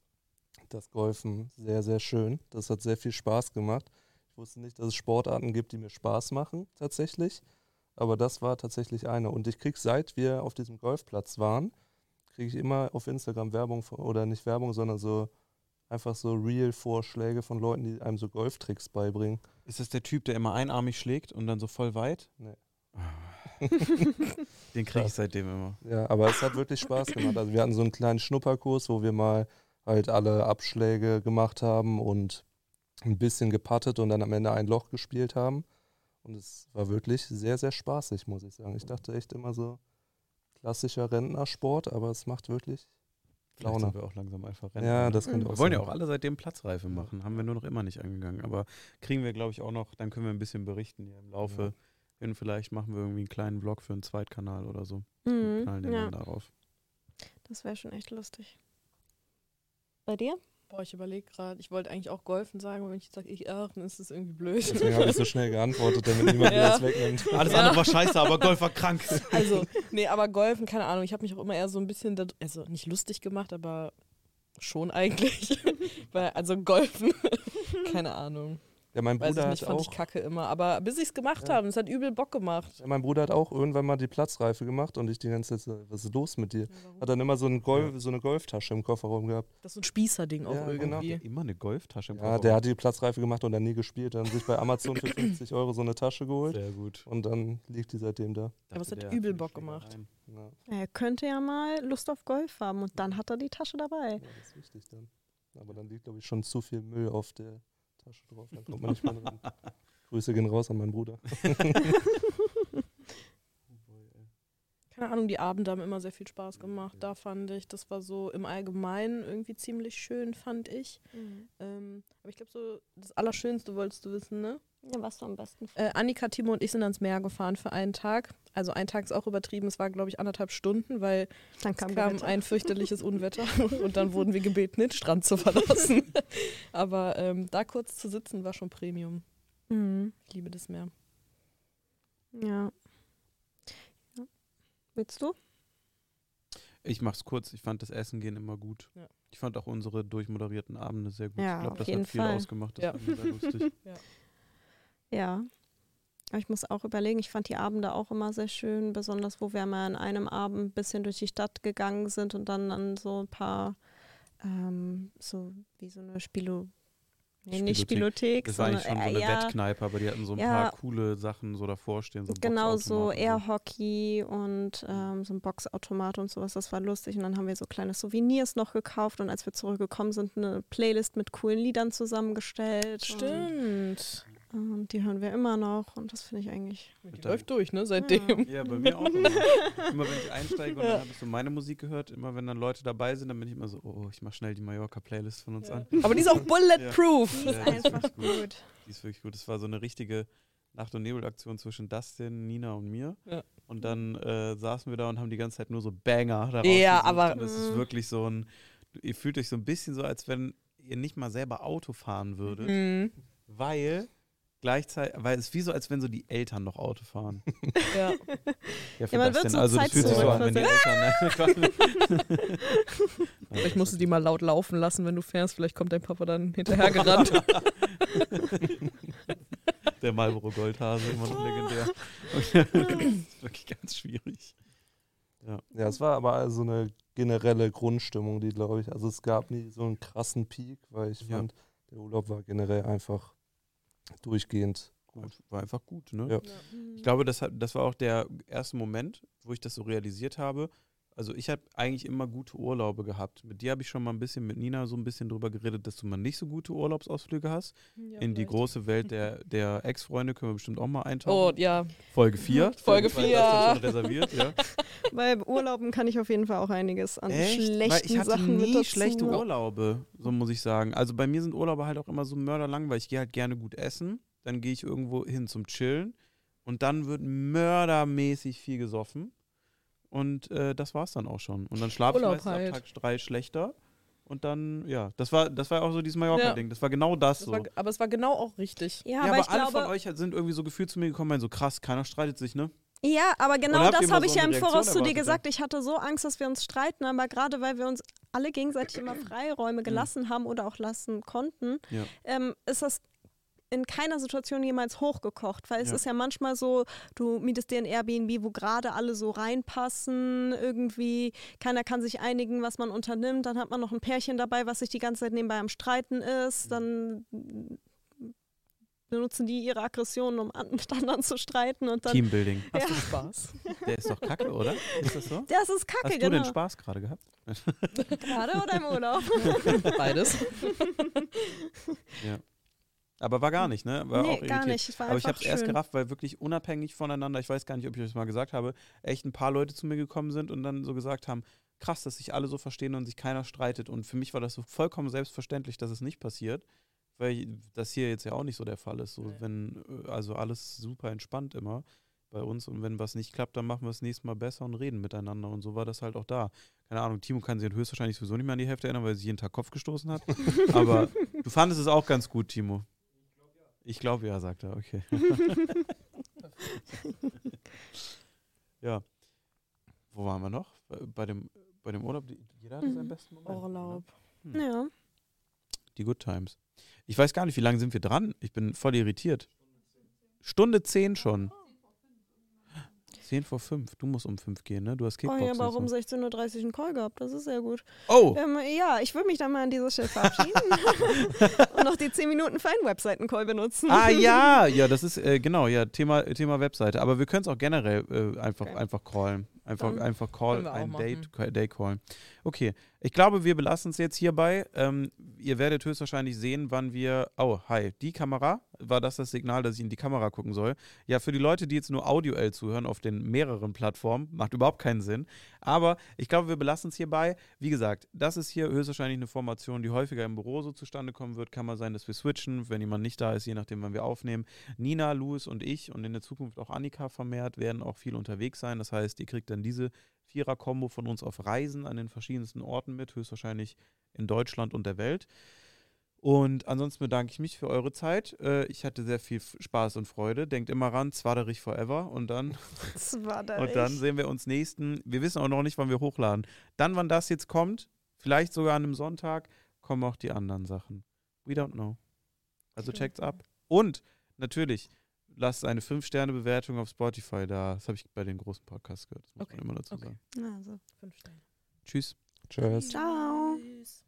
das Golfen sehr, sehr schön. Das hat sehr viel Spaß gemacht. Ich wusste nicht, dass es Sportarten gibt, die mir Spaß machen, tatsächlich. Aber das war tatsächlich eine. Und ich kriege, seit wir auf diesem Golfplatz waren, kriege ich immer auf Instagram Werbung von, oder nicht Werbung, sondern so einfach so Real-Vorschläge von Leuten, die einem so Golftricks beibringen. Ist das der Typ, der immer einarmig schlägt und dann so voll weit? Nee. Den kriege ich seitdem immer. Ja, aber es hat wirklich Spaß gemacht. Also wir hatten so einen kleinen Schnupperkurs, wo wir mal halt alle Abschläge gemacht haben und ein bisschen gepattet und dann am Ende ein Loch gespielt haben. Und es war wirklich sehr, sehr spaßig, muss ich sagen. Ich dachte echt immer so klassischer Rentnersport, aber es macht wirklich. Vielleicht Laune. sind wir auch langsam einfach rennen. Ja, das könnte Mhm. auch Wir wollen ja sein. auch alle seitdem Platzreife machen. Haben wir nur noch immer nicht angegangen. Aber kriegen wir, glaube ich, auch noch. Dann können wir ein bisschen berichten hier im Laufe. Ja. Hin, vielleicht machen wir irgendwie einen kleinen Vlog für einen Zweitkanal oder so. Mhm, Knallen den ja, dann darauf. das wäre schon echt lustig. Bei dir? Boah, ich überlege gerade. Ich wollte eigentlich auch Golfen sagen, aber wenn ich sage, ich auch, dann ist das irgendwie blöd. Deswegen habe ich so schnell geantwortet, damit niemand mir Ja. das wegnimmt. Alles Ja. andere war scheiße, aber Golf war krank. Also, nee, aber Golfen, keine Ahnung. Ich habe mich auch immer eher so ein bisschen, da, also nicht lustig gemacht, aber schon eigentlich. Weil, also Golfen, keine Ahnung. Ja, mein Weiß Bruder ich nicht, hat fand auch, ich kacke immer. Aber bis ich es gemacht Ja. habe, es hat übel Bock gemacht. ja, mein Bruder hat auch irgendwann mal die Platzreife gemacht und ich die ganze Zeit so, was ist los mit dir? Hat dann immer so, ein Golf, so eine Golftasche im Kofferraum gehabt. Das ist so ein Spießerding auch Ja, genau. irgendwie. Immer eine Golftasche im Ja, Kofferraum. der hat die Platzreife gemacht und dann nie gespielt. Dann sich bei Amazon für 50 Euro so eine Tasche geholt Sehr gut. und dann liegt die seitdem da. Aber es hat der übel Bock gemacht. Ja, Er könnte ja mal Lust auf Golf haben und dann hat er die Tasche dabei. ja, das ist wichtig dann. Aber dann liegt, glaube ich, schon zu viel Müll auf der Tasche drauf. Dann kommt man nicht mehr dran. Grüße gehen raus an meinen Bruder. Keine Ahnung, die Abende haben immer sehr viel Spaß gemacht. Da fand ich, das war so im Allgemeinen irgendwie ziemlich schön, fand ich. Ähm, aber ich glaube, so das Allerschönste wolltest du wissen, ne? Ja, was du am besten Äh, Annika, Timo und ich sind ans Meer gefahren für einen Tag. Also ein Tag ist auch übertrieben. Es war, glaube ich, anderthalb Stunden, weil Dann es kam, kam ein fürchterliches Unwetter und dann wurden wir gebeten, den Strand zu verlassen. Aber ähm, da kurz zu sitzen war schon Premium. Mhm. Ich liebe das Meer. Ja. ja. Willst du? Ich mach's kurz. Ich fand das Essen gehen immer gut. Ja. Ich fand auch unsere durchmoderierten Abende sehr gut. Ja, ich glaube, das jeden hat viel Fall. ausgemacht. Das Ja. war mir sehr lustig. Ja. Aber ich muss auch überlegen, ich fand die Abende auch immer sehr schön, besonders wo wir mal an einem Abend ein bisschen durch die Stadt gegangen sind und dann an so ein paar, ähm, so wie so eine Spilo, nee, nicht Spielothek, Das war eigentlich schon sondern so eine äh, ja, Wettkneipe, aber die hatten so ein Ja. paar coole Sachen so davor stehen. So Genau so Boxautomaten Airhockey und ähm, so ein Boxautomat und sowas, das war lustig. Und dann haben wir so kleine Souvenirs noch gekauft und als wir zurückgekommen sind, eine Playlist mit coolen Liedern zusammengestellt. Stimmt. Und, die hören wir immer noch und das finde ich eigentlich. Die läuft durch, ne? Seitdem. Ja, bei mir auch immer. immer wenn ich einsteige und dann habe ich so meine Musik gehört, immer wenn dann Leute dabei sind, dann bin ich immer so, oh, ich mach schnell die Mallorca-Playlist von uns Ja. an. Aber die ist auch bulletproof. Die Ja, ist das ist einfach wirklich gut. Die ist wirklich gut. Es war so eine richtige Nacht- und Nebelaktion zwischen Dustin, Nina und mir. Ja. Und dann äh, saßen wir da und haben die ganze Zeit nur so Banger daraus Ja, gesucht. aber- Und das ist Mhm. wirklich so ein, ihr fühlt euch so ein bisschen so, als wenn ihr nicht mal selber Auto fahren würdet, Mhm. weil gleichzeitig, weil es ist wie so, als wenn so die Eltern noch Auto fahren. Ja. Ja, für Ja, man wird so also das Zeit fühlt sich so an, wenn die Eltern. Vielleicht musst du die mal laut laufen lassen, wenn du fährst. Vielleicht kommt dein Papa dann hinterhergerannt. Der Marlboro Goldhase, immer noch legendär. das ist wirklich ganz schwierig. Ja, es war aber also eine generelle Grundstimmung, die glaube ich, also es gab nie so einen krassen Peak, weil ich Ja. fand, der Urlaub war generell einfach durchgehend gut. War einfach gut, ne? Ja. Ich glaube, das, hat, das war auch der erste Moment, wo ich das so realisiert habe. Also ich habe eigentlich immer gute Urlaube gehabt. Mit dir habe ich schon mal ein bisschen mit Nina so ein bisschen drüber geredet, dass du mal nicht so gute Urlaubsausflüge hast. In die große Welt der, der Ex-Freunde können wir bestimmt auch mal Oh, eintauchen. ja. Folge 4. Folge Weil vier. Das ist schon reserviert, ja. Bei Urlauben kann ich auf jeden Fall auch einiges an Echt? schlechten Weil ich hatte Sachen mit nie dazu. schlechte Urlaube, so muss ich sagen. Also bei mir sind Urlaube halt auch immer so mörderlang, weil ich gehe halt gerne gut essen. Dann gehe ich irgendwo hin zum Chillen und dann wird mördermäßig viel gesoffen. Und äh, das war's dann auch schon. Und dann schlafe ich meistens halt. ab Tag drei schlechter. Und dann, ja, das war, das war auch so dieses Mallorca-Ding. Das war genau das, Das so. war, aber es war genau auch richtig. Ja, ja, aber, aber ich alle glaube, von euch sind irgendwie so gefühlt zu mir gekommen, meinen so krass, keiner streitet sich, ne? Ja, aber genau das habe so ich ja im Voraus zu dir ja? gesagt. Ich hatte so Angst, dass wir uns streiten, aber gerade weil wir uns alle gegenseitig immer Freiräume gelassen haben oder auch lassen konnten. Ja. ähm, ist das in keiner Situation jemals hochgekocht, weil es Ja. ist ja manchmal so, du mietest dir ein Airbnb, wo gerade alle so reinpassen, irgendwie keiner kann sich einigen, was man unternimmt, dann hat man noch ein Pärchen dabei, was sich die ganze Zeit nebenbei am Streiten ist, dann benutzen die ihre Aggressionen, um an, mit anderen zu streiten und dann Teambuilding. Hast du Spaß? Der ist doch kacke, oder? Ist das so? das ist kacke, Hast du genau. den Spaß gerade gehabt? Gerade oder im Urlaub? Beides. Ja. Aber war gar nicht, ne? War nee, auch gar nicht. Aber ich habe es erst gerafft, weil wirklich unabhängig voneinander, ich weiß gar nicht, ob ich euch das mal gesagt habe, echt ein paar Leute zu mir gekommen sind und dann so gesagt haben, krass, dass sich alle so verstehen und sich keiner streitet. Und für mich war das so vollkommen selbstverständlich, dass es nicht passiert, weil das hier jetzt ja auch nicht so der Fall ist. So, wenn, äh, also alles super entspannt immer bei uns und wenn was nicht klappt, dann machen wir es nächstes Mal besser und reden miteinander. Und so war das halt auch da. keine Ahnung, Timo kann sich höchstwahrscheinlich sowieso nicht mehr an die Hälfte erinnern, weil er sich jeden Tag Kopf gestoßen hat. Aber du fandest es auch ganz gut, Timo. Ich glaube ja, sagt er, okay. ja. Wo waren wir noch? Bei dem, bei dem Urlaub, jeder hatte seinen Mhm. besten Moment. oder? Urlaub. Hm. Ja. Die Good Times. Ich weiß gar nicht, wie lange sind wir dran? Ich bin voll irritiert. Stunde 10 schon. 10 vor 5. Du musst um 5 gehen, ne? Du hast Oh, Kickboxen. ich habe auch um und so. 16.30 Uhr einen Call gehabt. Das ist sehr gut. Oh! Ähm, ja, ich würde mich dann mal an dieser Stelle verabschieden und noch die 10 Minuten für einen Webseiten-Call benutzen. Ah ja, ja, das ist äh, genau, ja, Thema, Thema Webseite. Aber wir können es auch generell äh, einfach, Okay. einfach callen. Einfach, Dann einfach call, ein. Date, Day callen. Okay, ich glaube, wir belassen es jetzt hierbei. Ähm, ihr werdet höchstwahrscheinlich sehen, wann wir. Oh, hi, die Kamera. War das das Signal, dass ich in die Kamera gucken soll? Ja, für die Leute, die jetzt nur audioell zuhören auf den mehreren Plattformen, macht überhaupt keinen Sinn. Aber ich glaube, wir belassen es hierbei. Wie gesagt, das ist hier höchstwahrscheinlich eine Formation, die häufiger im Büro so zustande kommen wird. Kann mal sein, dass wir switchen, wenn jemand nicht da ist, je nachdem, wann wir aufnehmen. Nina, Louis und ich und in der Zukunft auch Annika vermehrt werden auch viel unterwegs sein. Das heißt, ihr kriegt dann diese Vierer-Kombo von uns auf Reisen an den verschiedensten Orten mit, höchstwahrscheinlich in Deutschland und der Welt. Und ansonsten bedanke ich mich für eure Zeit. Äh, ich hatte sehr viel Spaß und Freude. Denkt immer ran, Zwaderich forever. Und dann und dann sehen wir uns nächsten, wir wissen auch noch nicht, wann wir hochladen. Dann, wann das jetzt kommt, vielleicht sogar an einem Sonntag, kommen auch die anderen Sachen. We don't know. Also checkt's ab. Und natürlich, lasst eine 5-Sterne-Bewertung auf Spotify da. Das habe ich bei den großen Podcasts gehört. Das muss Okay. man immer dazu Okay. sagen. Also. Fünf Sterne. Tschüss. Tschüss. Ciao. Tschüss.